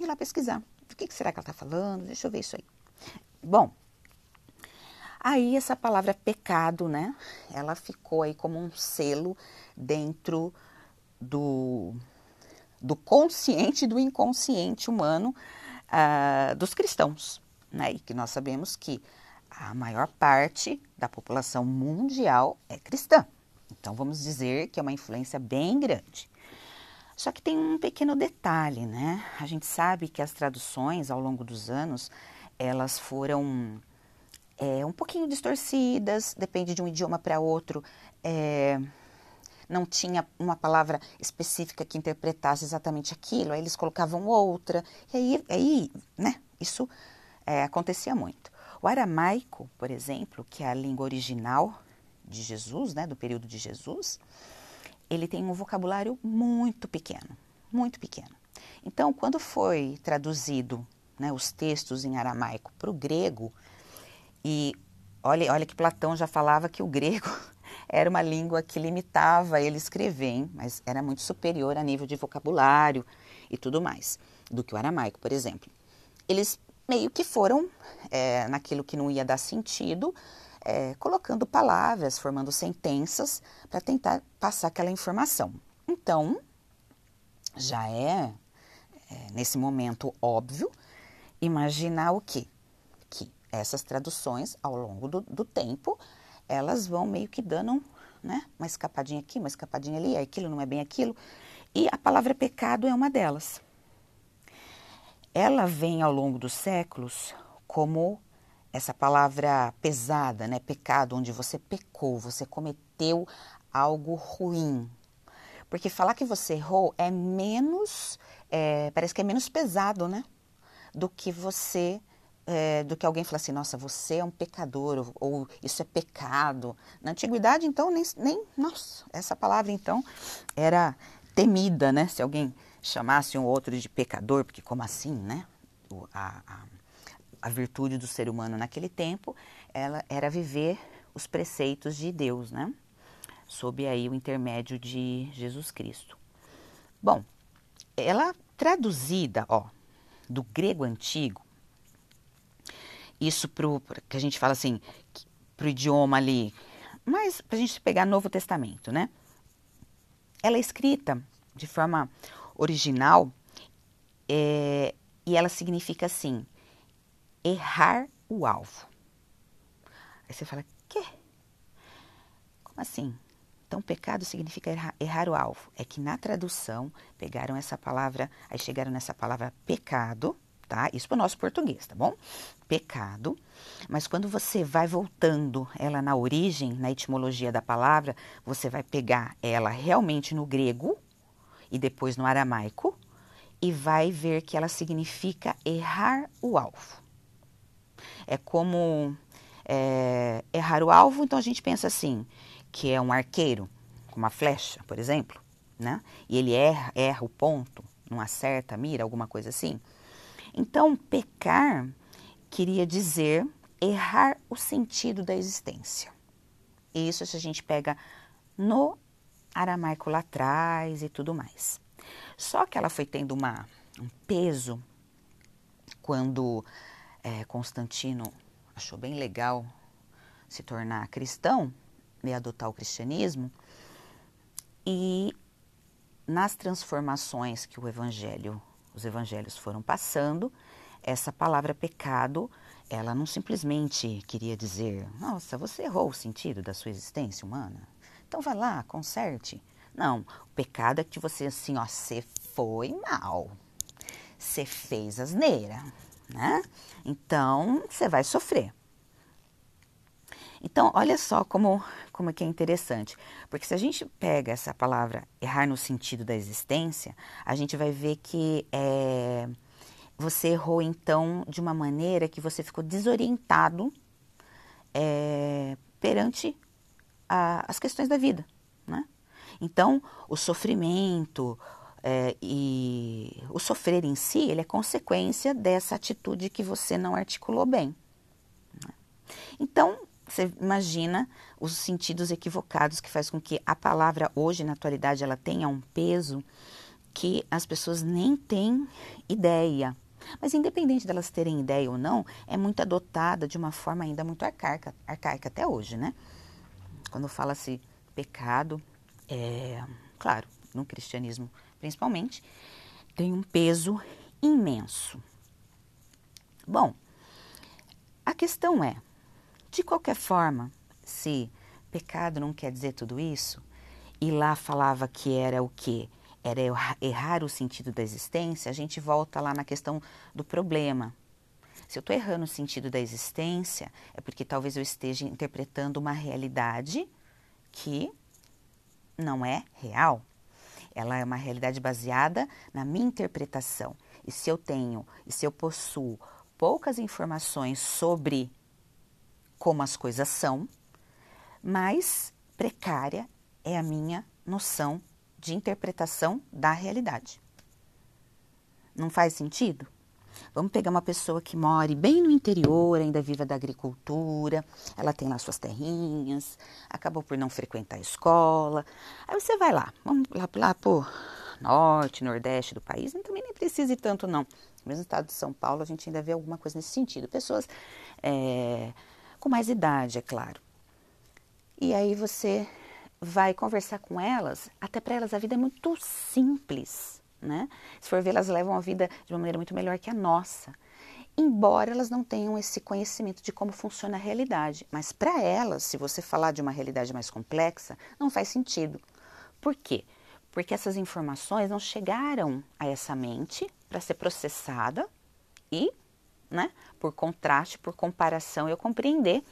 ir lá pesquisar. O que, que será que ela está falando? Deixa eu ver isso aí. Bom, Aí essa palavra pecado, né? Ela ficou aí como um selo dentro do, do consciente e do inconsciente humano uh, dos cristãos, né? E que nós sabemos que a maior parte da população mundial é cristã. Então vamos dizer que é uma influência bem grande. Só que tem um pequeno detalhe, né? A gente sabe que as traduções ao longo dos anos elas foram é, um pouquinho distorcidas, depende de um idioma para outro. É, não tinha uma palavra específica que interpretasse exatamente aquilo, aí eles colocavam outra, e aí, aí né, isso é, acontecia muito. O aramaico, por exemplo, que é a língua original de Jesus, né, do período de Jesus, ele tem um vocabulário muito pequeno, muito pequeno. Então, quando foi traduzido né, os textos em aramaico para o grego, e olha, olha que Platão já falava que o grego era uma língua que limitava ele escrever, hein? mas era muito superior a nível de vocabulário e tudo mais do que o aramaico, por exemplo. Eles meio que foram é, naquilo que não ia dar sentido, é, colocando palavras, formando sentenças para tentar passar aquela informação. Então, já é, é nesse momento óbvio imaginar o quê? Essas traduções, ao longo do, do tempo, elas vão meio que dando né, uma escapadinha aqui, uma escapadinha ali, aquilo não é bem aquilo. E a palavra pecado é uma delas. Ela vem ao longo dos séculos como essa palavra pesada, né? Pecado, onde você pecou, você cometeu algo ruim. Porque falar que você errou é menos, é, parece que é menos pesado, né? Do que você é, do que alguém falar assim, nossa, você é um pecador, ou, ou isso é pecado. Na antiguidade, então, nem, nem, nossa, essa palavra, então, era temida, né? Se alguém chamasse um outro de pecador, porque como assim, né? A, a, a virtude do ser humano naquele tempo, ela era viver os preceitos de Deus, né? Sob aí o intermédio de Jesus Cristo. Bom, ela traduzida, ó, do grego antigo, isso pro, que a gente fala assim, pro idioma ali, mas para a gente pegar Novo Testamento, né? Ela é escrita de forma original é, e ela significa assim, errar o alvo. Aí você fala, quê? Como assim? Então, pecado significa errar, errar, o alvo. É que na tradução pegaram essa palavra, aí chegaram nessa palavra pecado, tá? Isso para o nosso português, tá bom? Pecado. Mas quando você vai voltando ela na origem, na etimologia da palavra, você vai pegar ela realmente no grego e depois no aramaico e vai ver que ela significa errar o alvo. É como é, errar o alvo, então a gente pensa assim, que é um arqueiro com uma flecha, por exemplo, né? E ele erra, erra o ponto, não acerta a mira, alguma coisa assim. Então, pecar queria dizer errar o sentido da existência. Isso se a gente pega no aramaico lá atrás e tudo mais. Só que ela foi tendo uma, um peso quando é, Constantino achou bem legal se tornar cristão e adotar o cristianismo. E nas transformações que o evangelho, os evangelhos foram passando, essa palavra pecado, ela não simplesmente queria dizer, nossa, você errou o sentido da sua existência humana. Então vai lá, conserte. Não, o pecado é que você assim, ó, você foi mal. Você fez asneira, né? Então, você vai sofrer. Então, olha só como, como é que é interessante. Porque se a gente pega essa palavra errar no sentido da existência, a gente vai ver que é, você errou então de uma maneira que você ficou desorientado é, perante a, as questões da vida. Né? Então, o sofrimento é, e o sofrer em si, ele é consequência dessa atitude que você não articulou bem. Né? Então, você imagina os sentidos equivocados que faz com que a palavra hoje, na atualidade, ela tenha um peso que as pessoas nem têm ideia. Mas independente delas terem ideia ou não, é muito adotada de uma forma ainda muito arcaica, arcaica até hoje, né? Quando fala-se pecado, é, claro, no cristianismo principalmente, tem um peso imenso. Bom, a questão é, de qualquer forma, se pecado não quer dizer tudo isso, e lá falava que era o quê? Era errar o sentido da existência, a gente volta lá na questão do problema. Se eu estou errando o sentido da existência, é porque talvez eu esteja interpretando uma realidade que não é real. Ela é uma realidade baseada na minha interpretação. E se eu tenho, e se eu possuo poucas informações sobre como as coisas são, mais precária é a minha noção de interpretação da realidade. Não faz sentido? Vamos pegar uma pessoa que mora bem no interior, ainda viva da agricultura, ela tem lá suas terrinhas, acabou por não frequentar a escola. Aí você vai lá, vamos lá, lá pro norte, nordeste do país, também nem precisa ir tanto não. No estado de São Paulo, a gente ainda vê alguma coisa nesse sentido. Pessoas é, com mais idade, é claro. E aí você vai conversar com elas, até para elas a vida é muito simples, né? Se for ver, elas levam a vida de uma maneira muito melhor que a nossa. Embora elas não tenham esse conhecimento de como funciona a realidade, mas para elas, se você falar de uma realidade mais complexa, não faz sentido. Por quê? Porque essas informações não chegaram a essa mente para ser processada e né? Por contraste, por comparação, eu compreender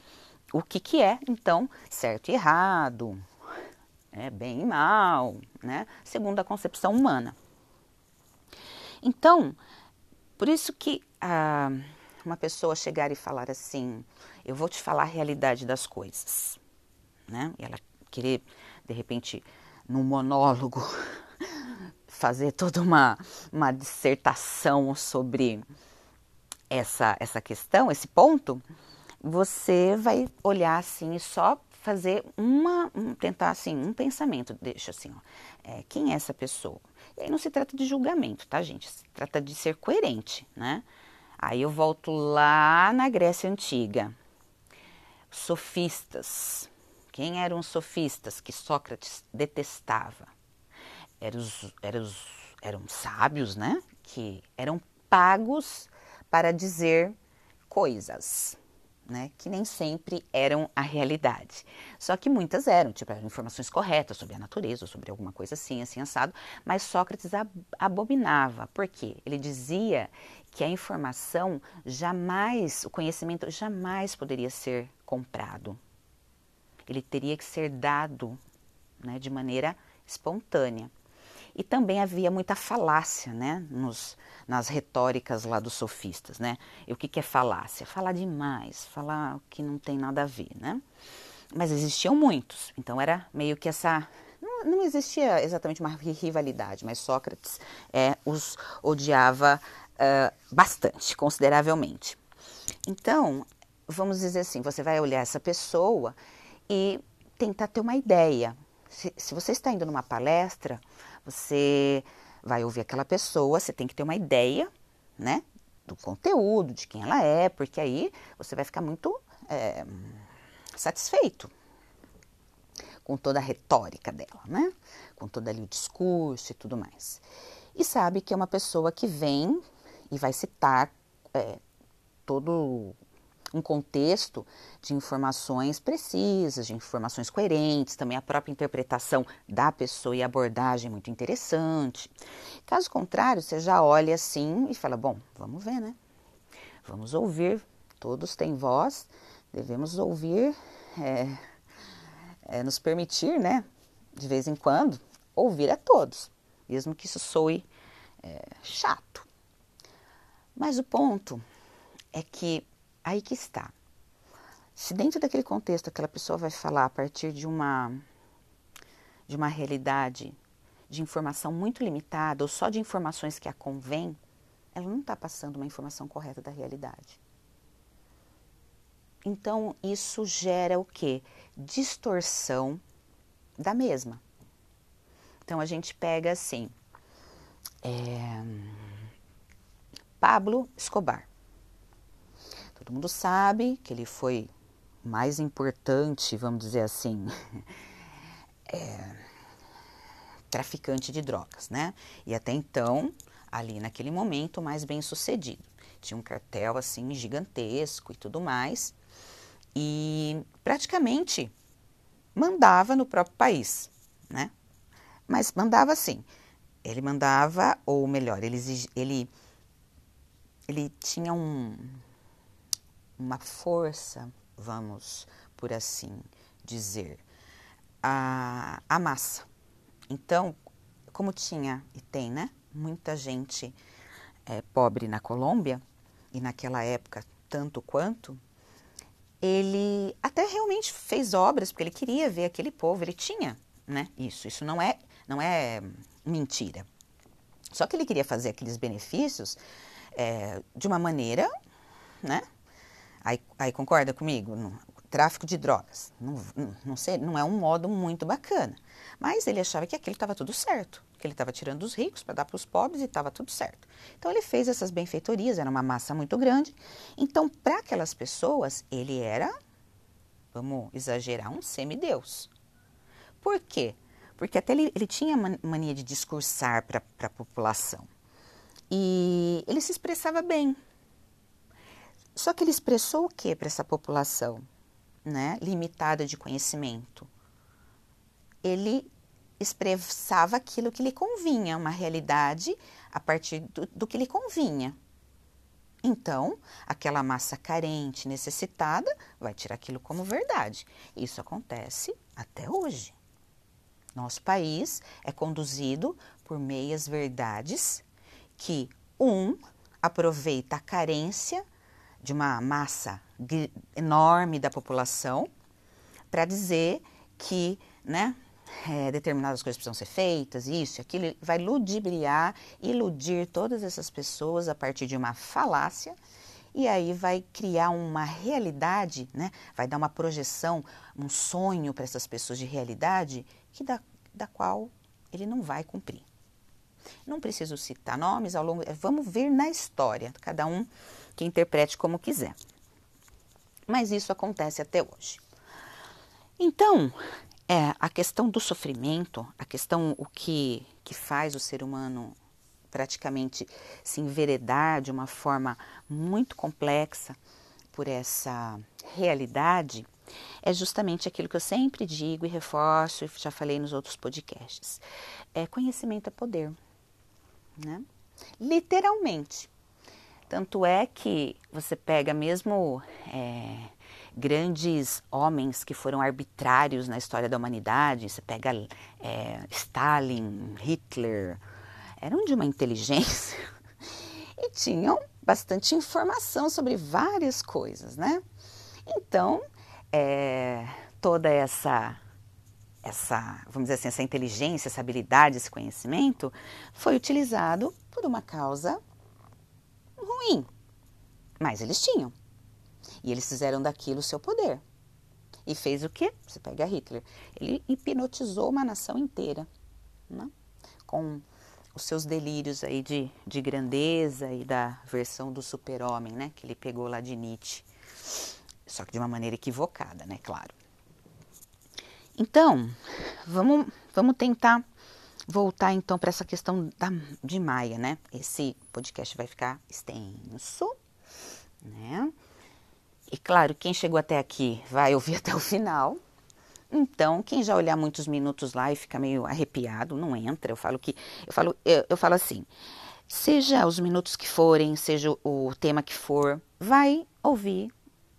o que, que é, então, certo e errado, é bem e mal, né? Segundo a concepção humana. Então, por isso que a, uma pessoa chegar e falar assim: Eu vou te falar a realidade das coisas, né? E ela querer, de repente, num monólogo, fazer toda uma, uma dissertação sobre essa, essa questão, esse ponto, você vai olhar assim e só fazer uma, um, tentar assim, um pensamento, deixa assim, ó, é, quem é essa pessoa? E aí não se trata de julgamento, tá, gente? Se trata de ser coerente, né? Aí eu volto lá na Grécia Antiga. Sofistas. Quem eram os sofistas que Sócrates detestava? Eram, os, eram, os, eram sábios, né? Que eram pagos para dizer coisas né, que nem sempre eram a realidade. Só que muitas eram, tipo, eram informações corretas sobre a natureza, sobre alguma coisa assim, assim, assado, mas Sócrates abominava. Por quê? Ele dizia que a informação jamais, o conhecimento jamais poderia ser comprado. Ele teria que ser dado né, de maneira espontânea. E também havia muita falácia né, nos, nas retóricas lá dos sofistas. Né? E o que, que é falácia? Falar demais, falar o que não tem nada a ver. Né? Mas existiam muitos, então era meio que essa. Não, existia exatamente uma rivalidade, mas Sócrates é, os odiava uh, bastante, consideravelmente. Então, vamos dizer assim: você vai olhar essa pessoa e tentar ter uma ideia. Se, se você está indo numa palestra, você vai ouvir aquela pessoa, você tem que ter uma ideia, né? Do conteúdo, de quem ela é, porque aí você vai ficar muito é, satisfeito com toda a retórica dela, né? Com todo ali o discurso e tudo mais. E sabe que é uma pessoa que vem e vai citar é, todo um contexto de informações precisas, de informações coerentes, também a própria interpretação da pessoa e abordagem muito interessante. Caso contrário, você já olha assim e fala: bom, vamos ver, né? Vamos ouvir. Todos têm voz, devemos ouvir, é, é, nos permitir, né? De vez em quando, ouvir a todos, mesmo que isso soe é, chato. Mas o ponto é que Aí que está. Se dentro daquele contexto aquela pessoa vai falar a partir de uma de uma realidade de informação muito limitada ou só de informações que a convém, ela não está passando uma informação correta da realidade. Então isso gera o que? Distorção da mesma. Então a gente pega assim, é, Pablo Escobar. Todo mundo sabe que ele foi mais importante, vamos dizer assim, é, traficante de drogas, né? E até então, ali naquele momento, mais bem sucedido. Tinha um cartel assim gigantesco e tudo mais. E praticamente mandava no próprio país, né? Mas mandava assim. Ele mandava, ou melhor, ele, ele, ele tinha um, uma força, vamos por assim dizer, a, a massa. Então, como tinha e tem, né, muita gente é, pobre na Colômbia, e naquela época tanto quanto, ele até realmente fez obras, porque ele queria ver aquele povo, ele tinha né, isso, isso não é, não é mentira. Só que ele queria fazer aqueles benefícios é, de uma maneira né, Aí, aí concorda comigo? Tráfico de drogas. Não, não, sei, não é um modo muito bacana. Mas ele achava que aquilo estava tudo certo, que ele estava tirando dos ricos para dar para os pobres e estava tudo certo. Então ele fez essas benfeitorias, era uma massa muito grande. Então, para aquelas pessoas, ele era, vamos exagerar, um semideus. Por quê? Porque até ele, ele tinha mania de discursar para a população. E ele se expressava bem, só que ele expressou o que para essa população né, limitada de conhecimento? Ele expressava aquilo que lhe convinha, uma realidade a partir do, do que lhe convinha. Então, aquela massa carente, necessitada, vai tirar aquilo como verdade. Isso acontece até hoje. Nosso país é conduzido por meias verdades que um aproveita a carência de uma massa enorme da população para dizer que, né, é, determinadas coisas precisam ser feitas, isso, aquilo, vai ludibriar, iludir todas essas pessoas a partir de uma falácia e aí vai criar uma realidade, né? vai dar uma projeção, um sonho para essas pessoas de realidade que da, da qual ele não vai cumprir. Não preciso citar nomes ao longo, vamos ver na história, cada um que interprete como quiser. Mas isso acontece até hoje. Então, é, a questão do sofrimento, a questão o que, que faz o ser humano praticamente se enveredar de uma forma muito complexa por essa realidade, é justamente aquilo que eu sempre digo e reforço, e já falei nos outros podcasts. É conhecimento é poder, né? Literalmente. Tanto é que você pega mesmo é, grandes homens que foram arbitrários na história da humanidade. Você pega é, Stalin, Hitler, eram de uma inteligência e tinham bastante informação sobre várias coisas, né? Então, é, toda essa, essa, vamos dizer assim, essa inteligência, essa habilidade, esse conhecimento foi utilizado por uma causa ruim, mas eles tinham. E eles fizeram daquilo o seu poder. E fez o quê? Você pega Hitler. Ele hipnotizou uma nação inteira, né? com os seus delírios aí de, de grandeza e da versão do super-homem, né? Que ele pegou lá de Nietzsche. Só que de uma maneira equivocada, né? Claro. Então, vamos, vamos tentar voltar então para essa questão da, de Maia, né? Esse podcast vai ficar extenso, né? E claro, quem chegou até aqui vai ouvir até o final. Então, quem já olhar muitos minutos lá e fica meio arrepiado, não entra. Eu falo que eu falo eu, eu falo assim, seja os minutos que forem, seja o tema que for, vai ouvir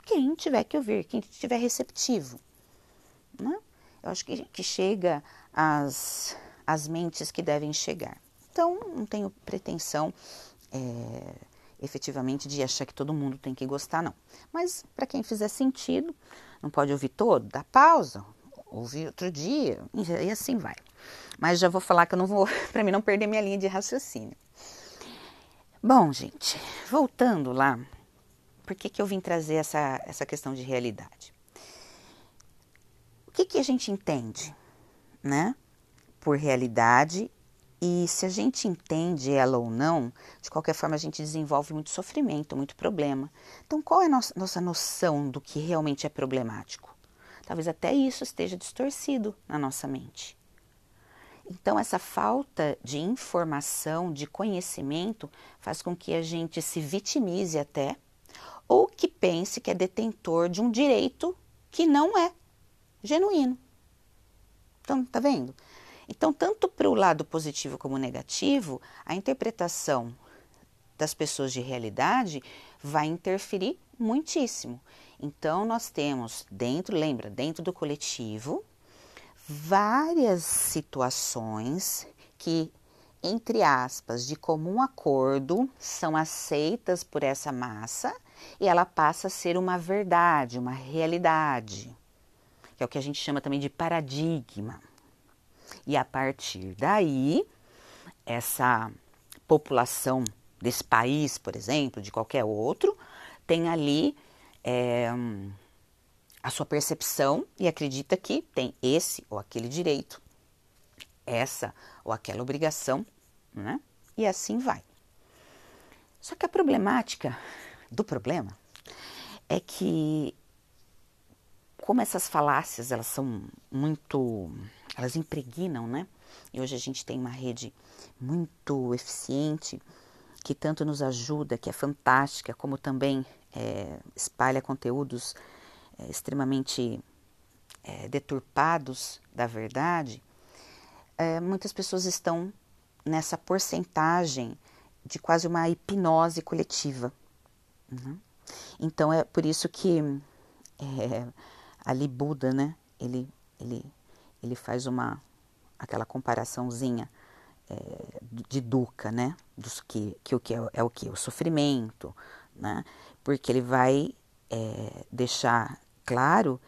quem tiver que ouvir, quem estiver receptivo. Né? Eu acho que, que chega às, às mentes que devem chegar. Então, não tenho pretensão é, efetivamente de achar que todo mundo tem que gostar, não. Mas para quem fizer sentido, não pode ouvir todo, dá pausa, ouve outro dia, e assim vai. Mas já vou falar que eu não vou, para mim não perder minha linha de raciocínio. Bom, gente, voltando lá, por que, que eu vim trazer essa, essa questão de realidade? O que, que a gente entende, né, por realidade e se a gente entende ela ou não, de qualquer forma a gente desenvolve muito sofrimento, muito problema. Então, qual é a nossa, nossa noção do que realmente é problemático? Talvez até isso esteja distorcido na nossa mente. Então, essa falta de informação, de conhecimento, faz com que a gente se vitimize até, ou que pense que é detentor de um direito que não é genuíno. Então, tá vendo? Então, tanto para o lado positivo como negativo, a interpretação das pessoas de realidade vai interferir muitíssimo. Então, nós temos dentro, lembra, dentro do coletivo, várias situações que, entre aspas, de comum acordo, são aceitas por essa massa e ela passa a ser uma verdade, uma realidade, que é o que a gente chama também de paradigma. E a partir daí, essa população desse país, por exemplo, de qualquer outro, tem ali é, a sua percepção e acredita que tem esse ou aquele direito, essa ou aquela obrigação, né? E assim vai. Só que a problemática do problema é que como essas falácias elas são muito elas impregnam, né? E hoje a gente tem uma rede muito eficiente que tanto nos ajuda, que é fantástica, como também é, espalha conteúdos é, extremamente é, deturpados da verdade. É, muitas pessoas estão nessa porcentagem de quase uma hipnose coletiva. Né? Então é por isso que é, ali Buda, né? Ele, ele ele faz uma aquela comparaçãozinha é, de Dukkha, né? Dos que, que o que é, é, o que? O sofrimento, né? porque ele vai é, deixar claro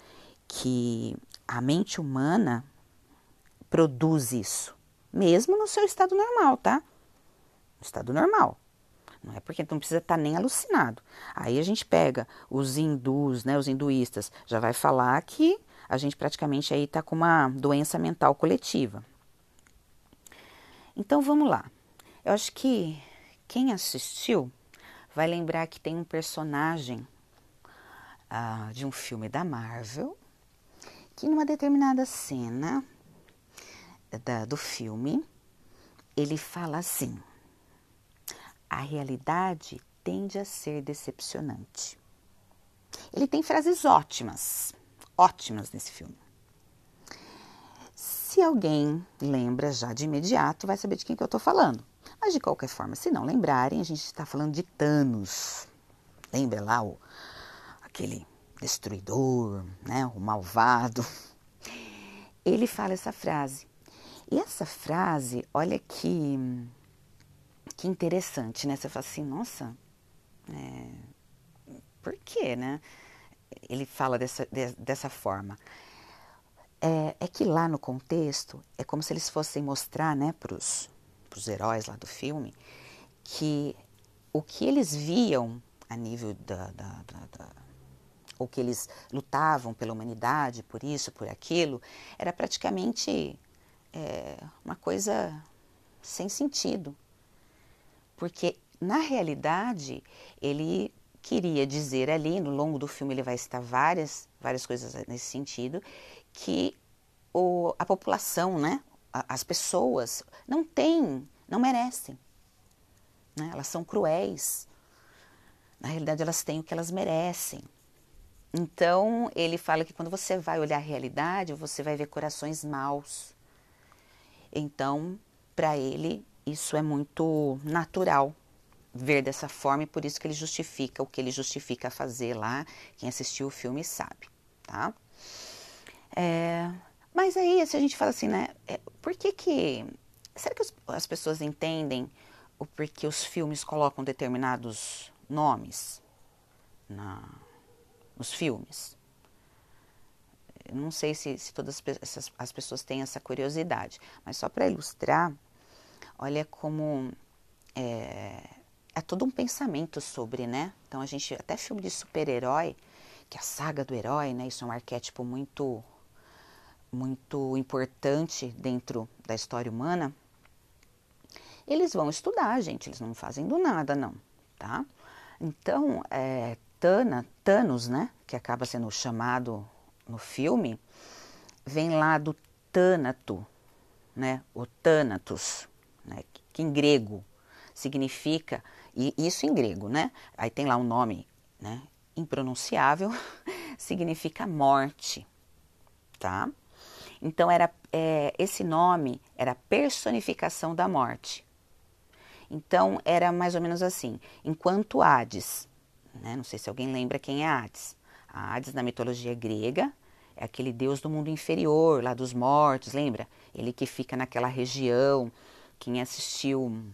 que a mente humana produz isso, mesmo no seu estado normal, tá? No estado normal. Não é porque não precisa estar tá nem alucinado. Aí a gente pega os hindus, né, os hinduístas, já vai falar que a gente praticamente aí está com uma doença mental coletiva. Então vamos lá. Eu acho que quem assistiu vai lembrar que tem um personagem uh, de um filme da Marvel que numa determinada cena da, do filme ele fala assim: a realidade tende a ser decepcionante. Ele tem frases ótimas, ótimas nesse filme. Se alguém lembra já de imediato, vai saber de quem que eu estou falando. Mas de qualquer forma, se não lembrarem, a gente está falando de Thanos. Lembra lá o aquele destruidor, né, o malvado. Ele fala essa frase. E essa frase, olha que que interessante, né? Você fala assim, nossa, é, por quê, né? Ele fala dessa, de, dessa forma é, é, que lá no contexto é como se eles fossem mostrar né, para os heróis lá do filme que o que eles viam a nível da, da, da, da ou que eles lutavam pela humanidade, por isso, por aquilo, era praticamente é, uma coisa sem sentido. Porque, na realidade, ele queria dizer ali, no longo do filme ele vai citar várias, várias coisas nesse sentido, que o, a população, né, as pessoas não têm, não merecem. Né? Elas são cruéis. Na realidade, elas têm o que elas merecem. Então, ele fala que quando você vai olhar a realidade, você vai ver corações maus. Então, para ele, isso é muito natural ver dessa forma e por isso que ele justifica o que ele justifica fazer lá. Quem assistiu o filme sabe, tá? É, mas aí, se a gente fala assim, né? É, por que que. Será que os, as pessoas entendem o porquê os filmes colocam determinados nomes na, nos filmes? Eu não sei se, se todas as, as pessoas têm essa curiosidade, mas só para ilustrar, olha como é, é todo um pensamento sobre, né? Então a gente, até filme de super-herói, que é a saga do herói, né? Isso é um arquétipo muito muito importante dentro da história humana, eles vão estudar, gente, eles não fazem do nada, não, tá? Então, é, Tana, Thanos, né, que acaba sendo chamado no filme, vem lá do Tânato, né, o Thanatos, né, que em grego significa, e isso em grego, né, aí tem lá um nome, né, impronunciável, significa morte, tá? Então, era, é, esse nome era personificação da morte. Então, era mais ou menos assim: enquanto Hades, né, não sei se alguém lembra quem é Hades. A Hades, na mitologia grega, é aquele deus do mundo inferior, lá dos mortos, lembra? Ele que fica naquela região. Quem assistiu.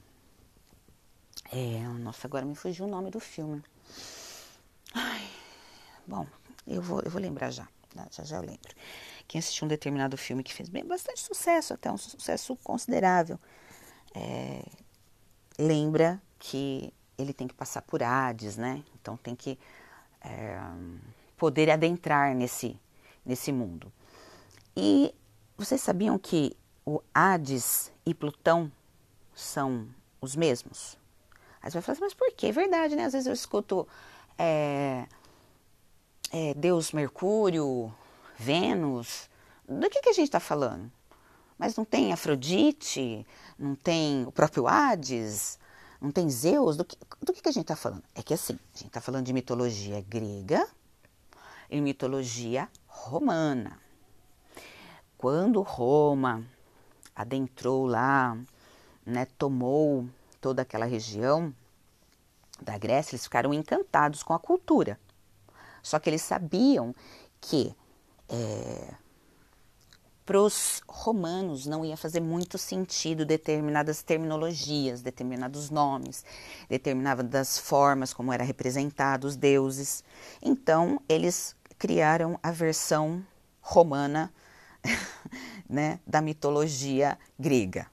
É, nossa, agora me fugiu o nome do filme. Ai, bom, eu vou, eu vou lembrar já. Já já eu lembro quem assistiu um determinado filme que fez bem, bastante sucesso, até um sucesso considerável, é, lembra que ele tem que passar por Hades, né? Então tem que é, poder adentrar nesse, nesse mundo. E vocês sabiam que o Hades e Plutão são os mesmos? Aí você vai falar assim, mas por quê? É verdade, né? Às vezes eu escuto é, é, Deus Mercúrio, Vênus. Do que, que a gente está falando? Mas não tem Afrodite, não tem o próprio Hades, não tem Zeus? Do que, do que, que a gente está falando? É que assim, a gente está falando de mitologia grega e mitologia romana. Quando Roma adentrou lá, né, tomou toda aquela região da Grécia, eles ficaram encantados com a cultura. Só que eles sabiam que é, para os romanos não ia fazer muito sentido determinadas terminologias, determinados nomes, determinadas formas como era representado os deuses. Então, eles criaram a versão romana né, da mitologia grega.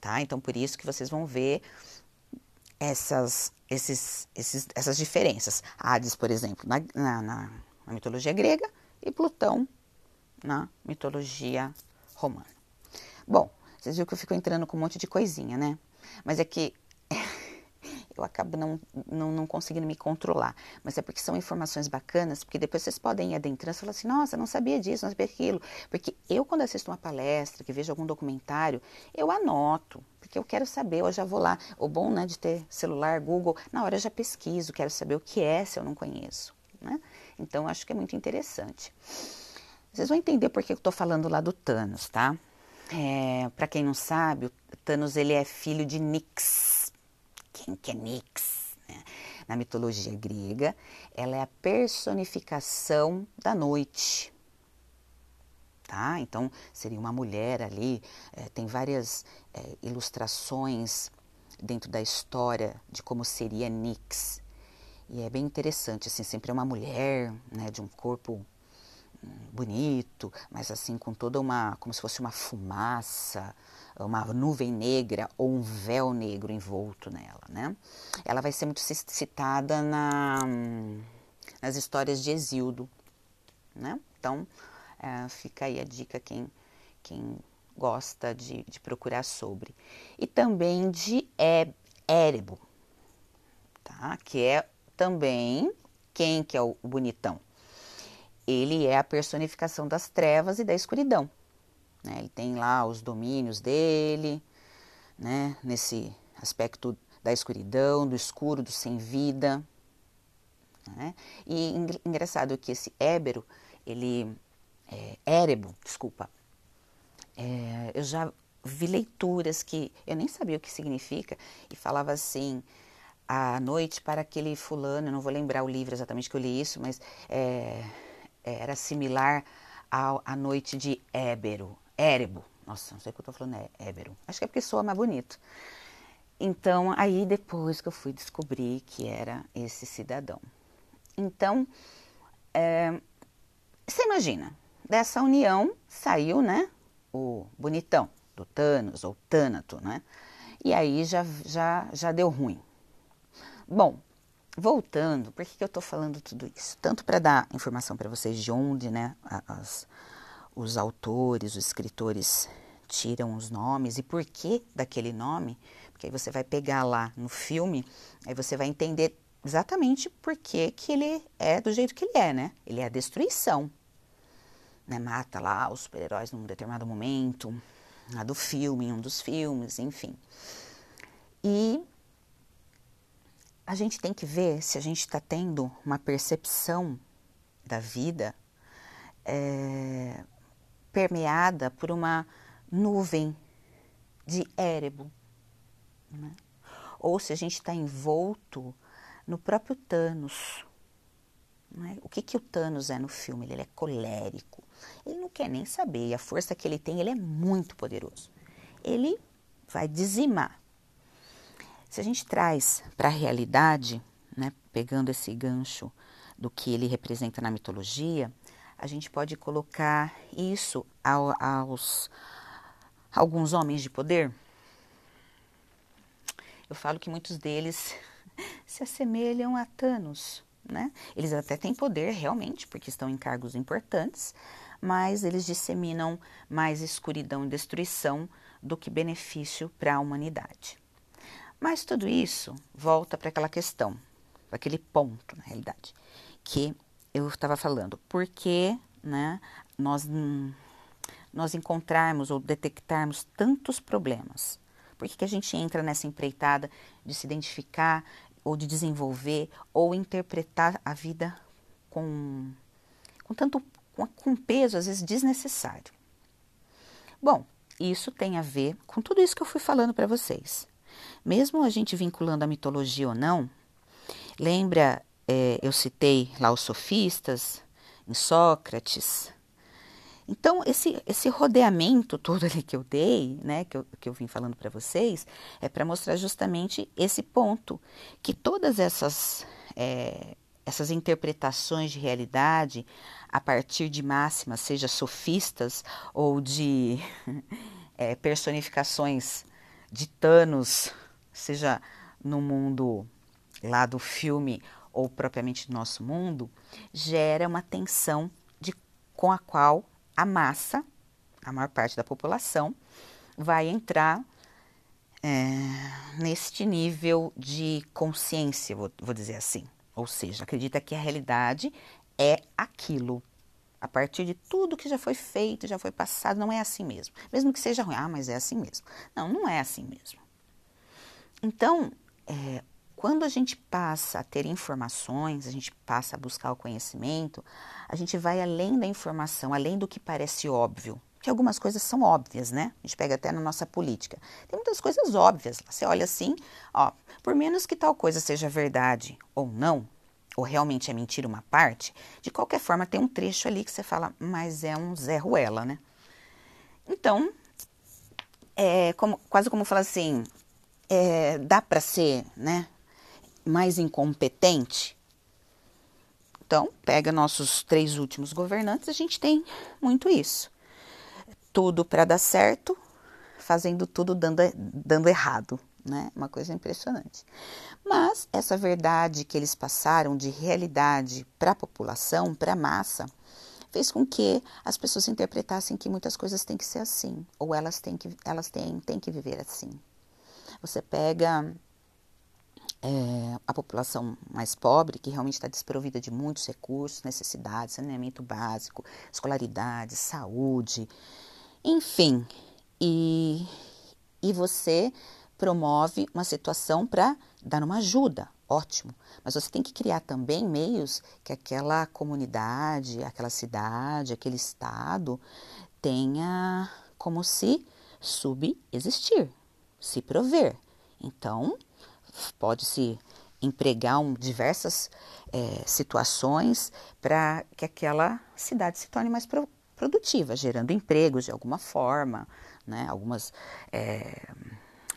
Tá? Então, por isso que vocês vão ver essas, esses, esses, essas diferenças. Hades, por exemplo, na, na, na mitologia grega e Plutão na mitologia romana. Bom, vocês viram que eu fico entrando com um monte de coisinha, né? Mas é que eu acabo não, não, não, conseguindo me controlar. Mas é porque são informações bacanas, porque depois vocês podem ir adentrando e falar assim, nossa, não sabia disso, não sabia aquilo. Porque eu, quando assisto uma palestra, que vejo algum documentário, eu anoto, porque eu quero saber, eu já vou lá. O bom né, de ter celular, Google, na hora eu já pesquiso, quero saber o que é se eu não conheço. Né? Então, acho que é muito interessante. Vocês vão entender por que eu estou falando lá do Thanos, tá? É, Para quem não sabe, o Thanos ele é filho de Nix. Quem que é? Né? Na mitologia grega, ela é a personificação da noite. Tá? Então, seria uma mulher ali, é, tem várias é, ilustrações dentro da história de como seria Nix. E é bem interessante, assim, sempre é uma mulher, né, de um corpo bonito, mas assim com toda uma, como se fosse uma fumaça, uma nuvem negra ou um véu negro envolto nela, né? Ela vai ser muito citada na, nas histórias de Exildo, né? Então, é, fica aí a dica quem, quem gosta de, de procurar sobre. E também de é, Érebo, tá? Que é também quem que é o bonitão? ele é a personificação das trevas e da escuridão. Né? Ele tem lá os domínios dele, né? nesse aspecto da escuridão, do escuro, do sem vida. Né? E engraçado que esse ébero, ele é, érebo, desculpa, é, eu já vi leituras que eu nem sabia o que significa e falava assim à noite para aquele fulano, eu não vou lembrar o livro exatamente que eu li isso, mas é, era similar à noite de Ébero, Érebo. Nossa, não sei o que eu estou falando, é Ébero. Acho que é porque soa mais bonito. Então, aí depois que eu fui descobrir que era esse cidadão. Então, é, você imagina, dessa união saiu, né, o bonitão do Thanos, ou Tânato, né? E aí já, já, já deu ruim. Bom, voltando, por que, que eu estou falando tudo isso? Tanto para dar informação para vocês de onde né, as, os autores, os escritores tiram os nomes e por que daquele nome, porque aí você vai pegar lá no filme, aí você vai entender exatamente por que, que ele é do jeito que ele é, né? Ele é a destruição. Né? Mata lá os super-heróis num determinado momento, a do filme, em um dos filmes, enfim. E a gente tem que ver se a gente está tendo uma percepção da vida é, permeada por uma nuvem de érebo, né? ou se a gente está envolto no próprio Thanos. Né? O que, que o Thanos é no filme? Ele é colérico, ele não quer nem saber, e a força que ele tem, ele é muito poderoso. Ele vai dizimar se a gente traz para a realidade, né, pegando esse gancho do que ele representa na mitologia, a gente pode colocar isso ao, aos alguns homens de poder. Eu falo que muitos deles se assemelham a Thanos, né? Eles até têm poder realmente, porque estão em cargos importantes, mas eles disseminam mais escuridão e destruição do que benefício para a humanidade. Mas tudo isso volta para aquela questão, para aquele ponto, na realidade, que eu estava falando. Por que né, nós, nós encontrarmos ou detectarmos tantos problemas? Por que, que a gente entra nessa empreitada de se identificar ou de desenvolver ou interpretar a vida com, com tanto com, com peso, às vezes desnecessário? Bom, isso tem a ver com tudo isso que eu fui falando para vocês. Mesmo a gente vinculando a mitologia ou não, lembra, é, eu citei lá os sofistas, em Sócrates, Então, esse, esse rodeamento todo ali que eu dei, né, que eu, que eu vim falando para vocês, é para mostrar justamente esse ponto, que todas essas, é, essas interpretações de realidade, a partir de máximas, seja sofistas ou de é, personificações de Thanos, seja no mundo lá do filme ou propriamente do nosso mundo, gera uma tensão de, com a qual a massa, a maior parte da população, vai entrar é, neste nível de consciência, vou, vou dizer assim. Ou seja, acredita que a realidade é aquilo. A partir de tudo que já foi feito, já foi passado, não é assim mesmo. Mesmo que seja ruim, ah, mas é assim mesmo. Não, não é assim mesmo. Então, é, quando a gente passa a ter informações, a gente passa a buscar o conhecimento, a gente vai além da informação, além do que parece óbvio. Que algumas coisas são óbvias, né? A gente pega até na nossa política. Tem muitas coisas óbvias. Você olha assim, ó, por menos que tal coisa seja verdade ou não, ou realmente é mentira uma parte, de qualquer forma tem um trecho ali que você fala, mas é um Zé Ruela, né? Então, é como, quase como falar assim, é, dá para ser, né? Mais incompetente? Então, pega nossos três últimos governantes, a gente tem muito isso. Tudo para dar certo, fazendo tudo dando, dando errado, né? Uma coisa impressionante. Mas essa verdade que eles passaram de realidade para a população, para a massa, fez com que as pessoas interpretassem que muitas coisas têm que ser assim, ou elas têm que, elas têm, têm que viver assim. Você pega é, a população mais pobre, que realmente está desprovida de muitos recursos, necessidades, saneamento básico, escolaridade, saúde, enfim. E, e você promove uma situação para dar uma ajuda, ótimo. Mas você tem que criar também meios que aquela comunidade, aquela cidade, aquele estado tenha como se subexistir, se prover. Então, pode-se empregar um, diversas é, situações para que aquela cidade se torne mais pro, produtiva, gerando empregos de alguma forma, né? Algumas é,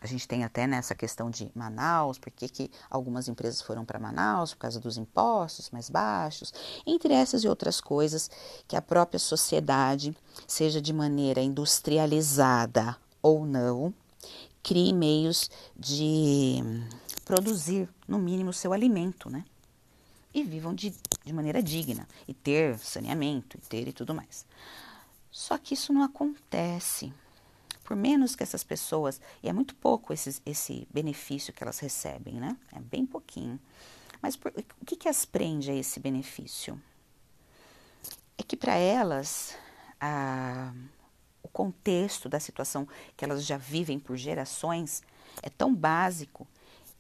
a gente tem até nessa questão de Manaus, por que algumas empresas foram para Manaus por causa dos impostos mais baixos, entre essas e outras coisas que a própria sociedade, seja de maneira industrializada ou não, crie meios de produzir, no mínimo, seu alimento, né? E vivam de, de maneira digna, e ter saneamento, e ter e tudo mais. Só que isso não acontece. Por menos que essas pessoas, e é muito pouco esse, esse benefício que elas recebem, né? É bem pouquinho. Mas por, o que, que as prende a esse benefício? É que para elas, a, o contexto da situação que elas já vivem por gerações é tão básico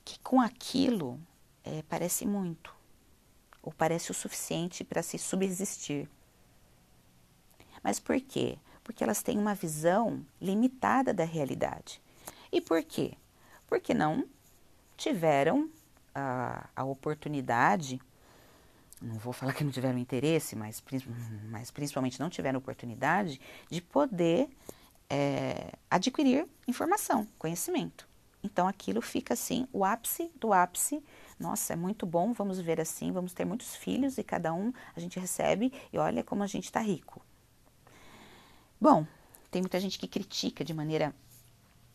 que com aquilo é, parece muito, ou parece o suficiente para se subsistir. Mas por quê? Porque elas têm uma visão limitada da realidade. E por quê? Porque não tiveram a, a oportunidade, não vou falar que não tiveram interesse, mas, mas principalmente não tiveram oportunidade de poder é, adquirir informação, conhecimento. Então aquilo fica assim, o ápice do ápice. Nossa, é muito bom, vamos ver assim, vamos ter muitos filhos e cada um a gente recebe e olha como a gente está rico. Bom, tem muita gente que critica de maneira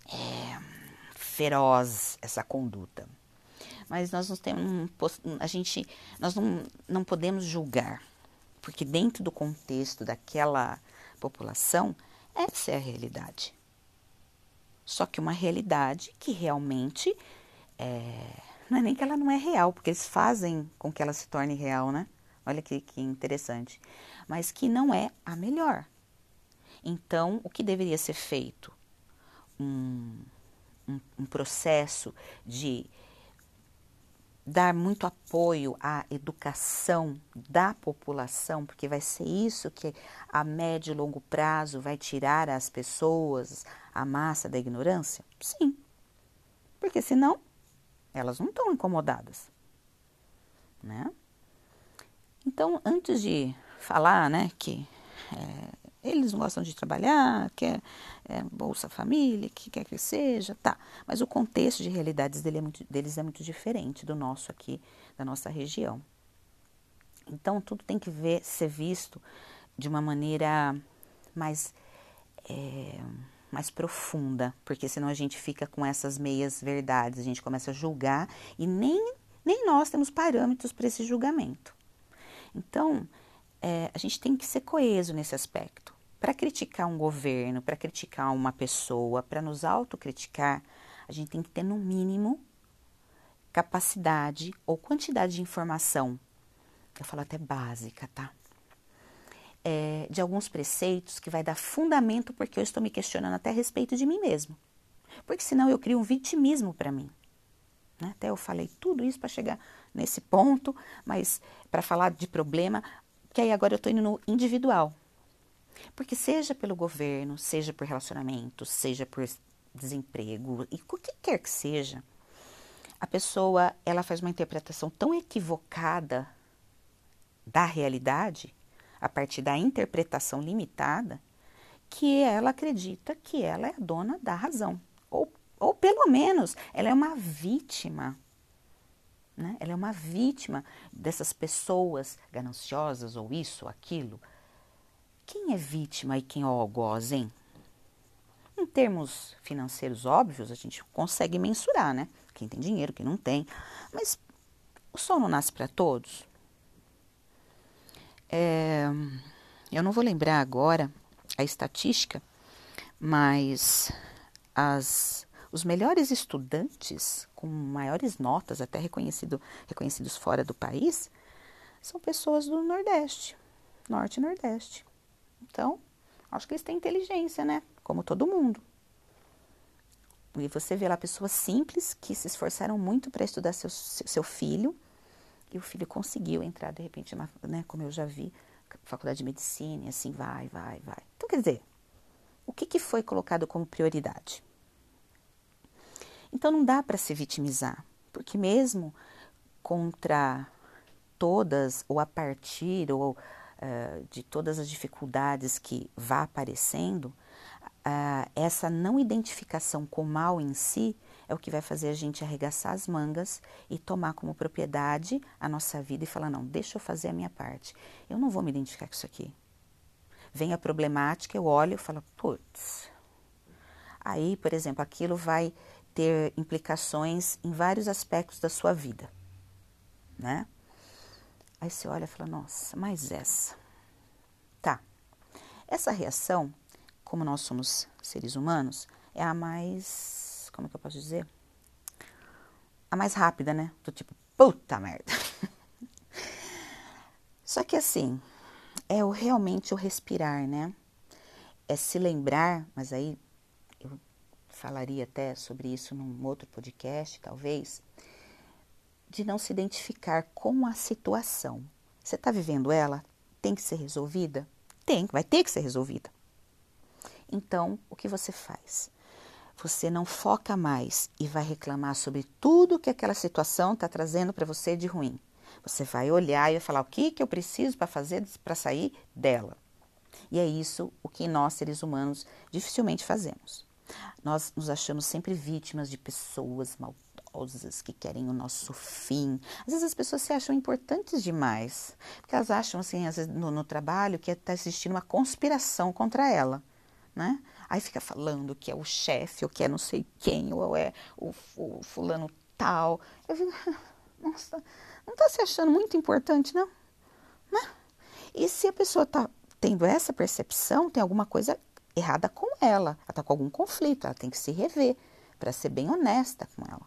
é, feroz essa conduta. Mas nós não temos, a gente, nós não, não podemos julgar, porque dentro do contexto daquela população, essa é a realidade. Só que uma realidade que realmente é, não é nem que ela não é real, porque eles fazem com que ela se torne real, né? Olha que, que interessante. Mas que não é a melhor. Então, o que deveria ser feito? Um, um, um processo de dar muito apoio à educação da população, porque vai ser isso que a médio e longo prazo vai tirar as pessoas, a massa da ignorância? Sim. Porque senão elas não estão incomodadas. Né? Então, antes de falar né, que é, Eles não gostam de trabalhar, quer é, Bolsa Família, que quer que seja, tá. Mas o contexto de realidades dele é muito, deles é muito diferente do nosso aqui, da nossa região. Então, tudo tem que ver, ser visto de uma maneira mais, é, mais profunda, porque senão a gente fica com essas meias verdades, a gente começa a julgar e nem, nem nós temos parâmetros para esse julgamento. Então, é, a gente tem que ser coeso nesse aspecto. Para criticar um governo, para criticar uma pessoa, para nos autocriticar, a gente tem que ter, no mínimo, capacidade ou quantidade de informação, eu falo até básica, tá? É, de alguns preceitos que vai dar fundamento porque eu estou me questionando até a respeito de mim mesmo. Porque senão eu crio um vitimismo para mim. Né? Até eu falei tudo isso para chegar nesse ponto, mas para falar de problema, que aí agora eu estou indo no individual. Porque seja pelo governo, seja por relacionamento, seja por desemprego, e o que quer que seja, a pessoa ela faz uma interpretação tão equivocada da realidade, a partir da interpretação limitada, que ela acredita que ela é a dona da razão. Ou, ou pelo menos ela é uma vítima né? Ela é uma vítima dessas pessoas gananciosas ou isso, aquilo. Quem é vítima e quem é algoz, hein? Em termos financeiros óbvios, a gente consegue mensurar, né? Quem tem dinheiro, quem não tem. Mas o sol não nasce para todos? É, eu não vou lembrar agora a estatística, mas as os melhores estudantes, com maiores notas, até reconhecido, reconhecidos fora do país, são pessoas do Nordeste, Norte e Nordeste. Então, acho que eles têm inteligência, né? Como todo mundo. E você vê lá pessoas simples que se esforçaram muito para estudar seu, seu filho, e o filho conseguiu entrar, de repente, na, né, como eu já vi, faculdade de medicina, e assim vai, vai, vai. Então, quer dizer, o que, que foi colocado como prioridade? Então não dá para se vitimizar, porque mesmo contra todas ou a partir ou uh, de todas as dificuldades que vá aparecendo, uh, essa não identificação com o mal em si é o que vai fazer a gente arregaçar as mangas e tomar como propriedade a nossa vida e falar: não, deixa eu fazer a minha parte. Eu não vou me identificar com isso aqui. Vem a problemática, eu olho e falo: putz. Aí, por exemplo, aquilo vai ter implicações em vários aspectos da sua vida, né? Aí você olha e fala, nossa, mas essa. Tá. Essa reação, como nós somos seres humanos, é a mais. Como é que eu posso dizer? A mais rápida, né? Do tipo, puta merda. Só que assim, é o, realmente o respirar, né? É se lembrar, mas aí falaria até sobre isso num outro podcast, talvez, de não se identificar com a situação. Você está vivendo ela? Tem que ser resolvida? Tem, vai ter que ser resolvida. Então, o que você faz? Você não foca mais e vai reclamar sobre tudo que aquela situação está trazendo para você de ruim. Você vai olhar e vai falar o que, que eu preciso para fazer para sair dela. E é isso o que nós, seres humanos, dificilmente fazemos. Nós nos achamos sempre vítimas de pessoas maldosas que querem o nosso fim. Às vezes as pessoas se acham importantes demais, porque elas acham, assim, às vezes no, no trabalho, que está existindo uma conspiração contra ela, né? Aí fica falando que é o chefe, ou que é não sei quem, ou é o, o fulano tal. Eu fico, nossa, não está se achando muito importante, não? Né? E se a pessoa está tendo essa percepção, tem alguma coisa errada com ela. Ela está com algum conflito, ela tem que se rever para ser bem honesta com ela.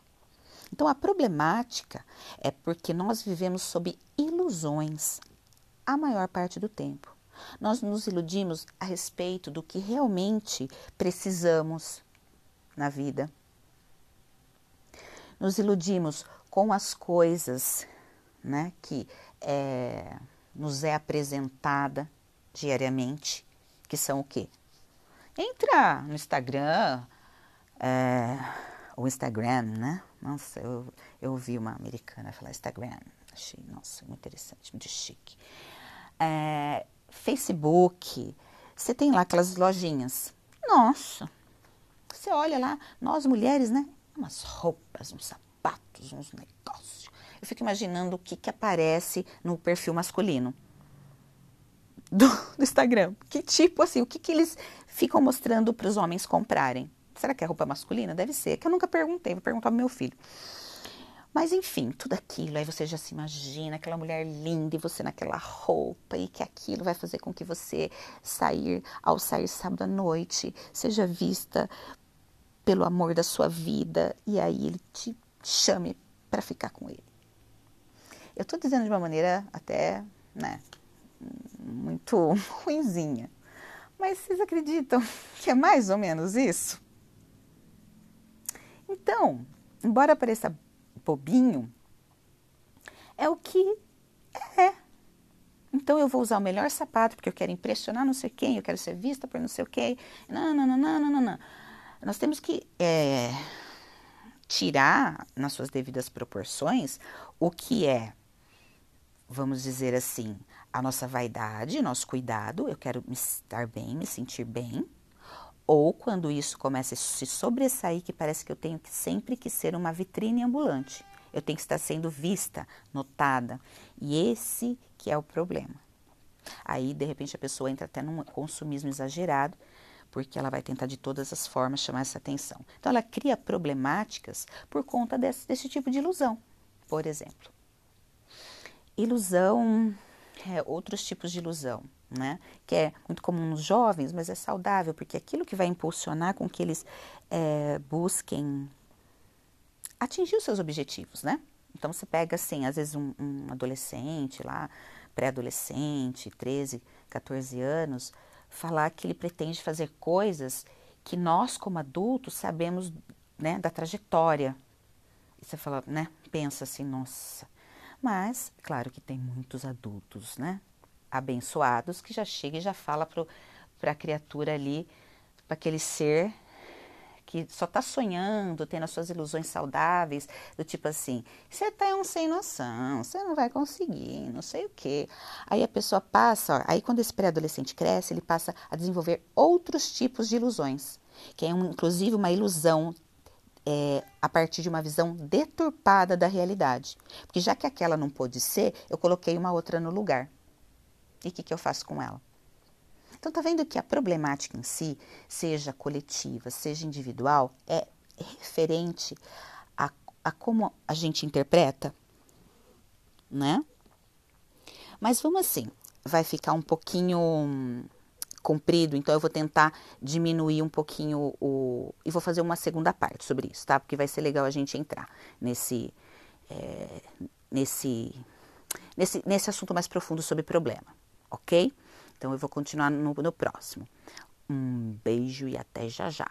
Então, a problemática é porque nós vivemos sob ilusões a maior parte do tempo. Nós nos iludimos a respeito do que realmente precisamos na vida. Nos iludimos com as coisas né, que é, nos é apresentada diariamente, que são o quê? Entra no Instagram, é, o Instagram, né? Nossa, eu, eu ouvi uma americana falar Instagram, achei, nossa, muito interessante, muito chique. É, Facebook, você tem lá aquelas lojinhas. Nossa, você olha lá, nós mulheres, né? Umas roupas, uns sapatos, uns negócios. Eu fico imaginando o que, que aparece no perfil masculino do, do Instagram. Que tipo assim, o que, que eles ficam mostrando para os homens comprarem? Será que é roupa masculina? Deve ser, que eu nunca perguntei, vou perguntar pro meu filho. Mas enfim, tudo aquilo, aí você já se imagina aquela mulher linda e você naquela roupa e que aquilo vai fazer com que você sair, ao sair sábado à noite, seja vista pelo amor da sua vida e aí ele te chame para ficar com ele. Eu estou dizendo de uma maneira até, né, muito ruinzinha. Mas vocês acreditam que é mais ou menos isso? Então, embora pareça bobinho, é o que é. Então eu vou usar o melhor sapato porque eu quero impressionar não sei quem, eu quero ser vista por não sei o quê. Não, não, não, não, não, não. Nós temos que é, tirar nas suas devidas proporções o que é, vamos dizer assim, a nossa vaidade, nosso cuidado. Eu quero estar bem, me sentir bem. Ou quando isso começa a se sobressair, que parece que eu tenho que sempre que ser uma vitrine ambulante. Eu tenho que estar sendo vista, notada. E esse que é o problema. Aí, de repente, a pessoa entra até num consumismo exagerado, porque ela vai tentar de todas as formas chamar essa atenção. Então, ela cria problemáticas por conta desse, desse tipo de ilusão, por exemplo. Ilusão, é, outros tipos de ilusão né? Que é muito comum nos jovens, mas é saudável, porque aquilo que vai impulsionar com que eles é, busquem atingir os seus objetivos, né? Então você pega assim, às vezes um, um adolescente lá, pré-adolescente, 13, 14 anos, falar que ele pretende fazer coisas que nós, como adultos, sabemos né, da trajetória. E você fala, né? Pensa assim, nossa. Mas, claro que tem muitos adultos, né? abençoados que já chega e já fala para a criatura ali, para aquele ser que só está sonhando, tendo as suas ilusões saudáveis, do tipo assim, você tá um sem noção, você não vai conseguir, não sei o quê. Aí a pessoa passa, ó, aí quando esse pré-adolescente cresce, ele passa a desenvolver outros tipos de ilusões, que é um, inclusive uma ilusão é, a partir de uma visão deturpada da realidade. Porque já que aquela não pôde ser, eu coloquei uma outra no lugar. E o que, que eu faço com ela? Então, tá vendo que a problemática em si, seja coletiva, seja individual, é referente a, a como a gente interpreta, né? Mas vamos assim, vai ficar um pouquinho comprido, então eu vou tentar diminuir um pouquinho o. E vou fazer uma segunda parte sobre isso, tá? Porque vai ser legal a gente entrar nesse. É, nesse, nesse, nesse assunto mais profundo sobre problema ok? Então eu vou continuar no, no próximo. Um beijo e até já já.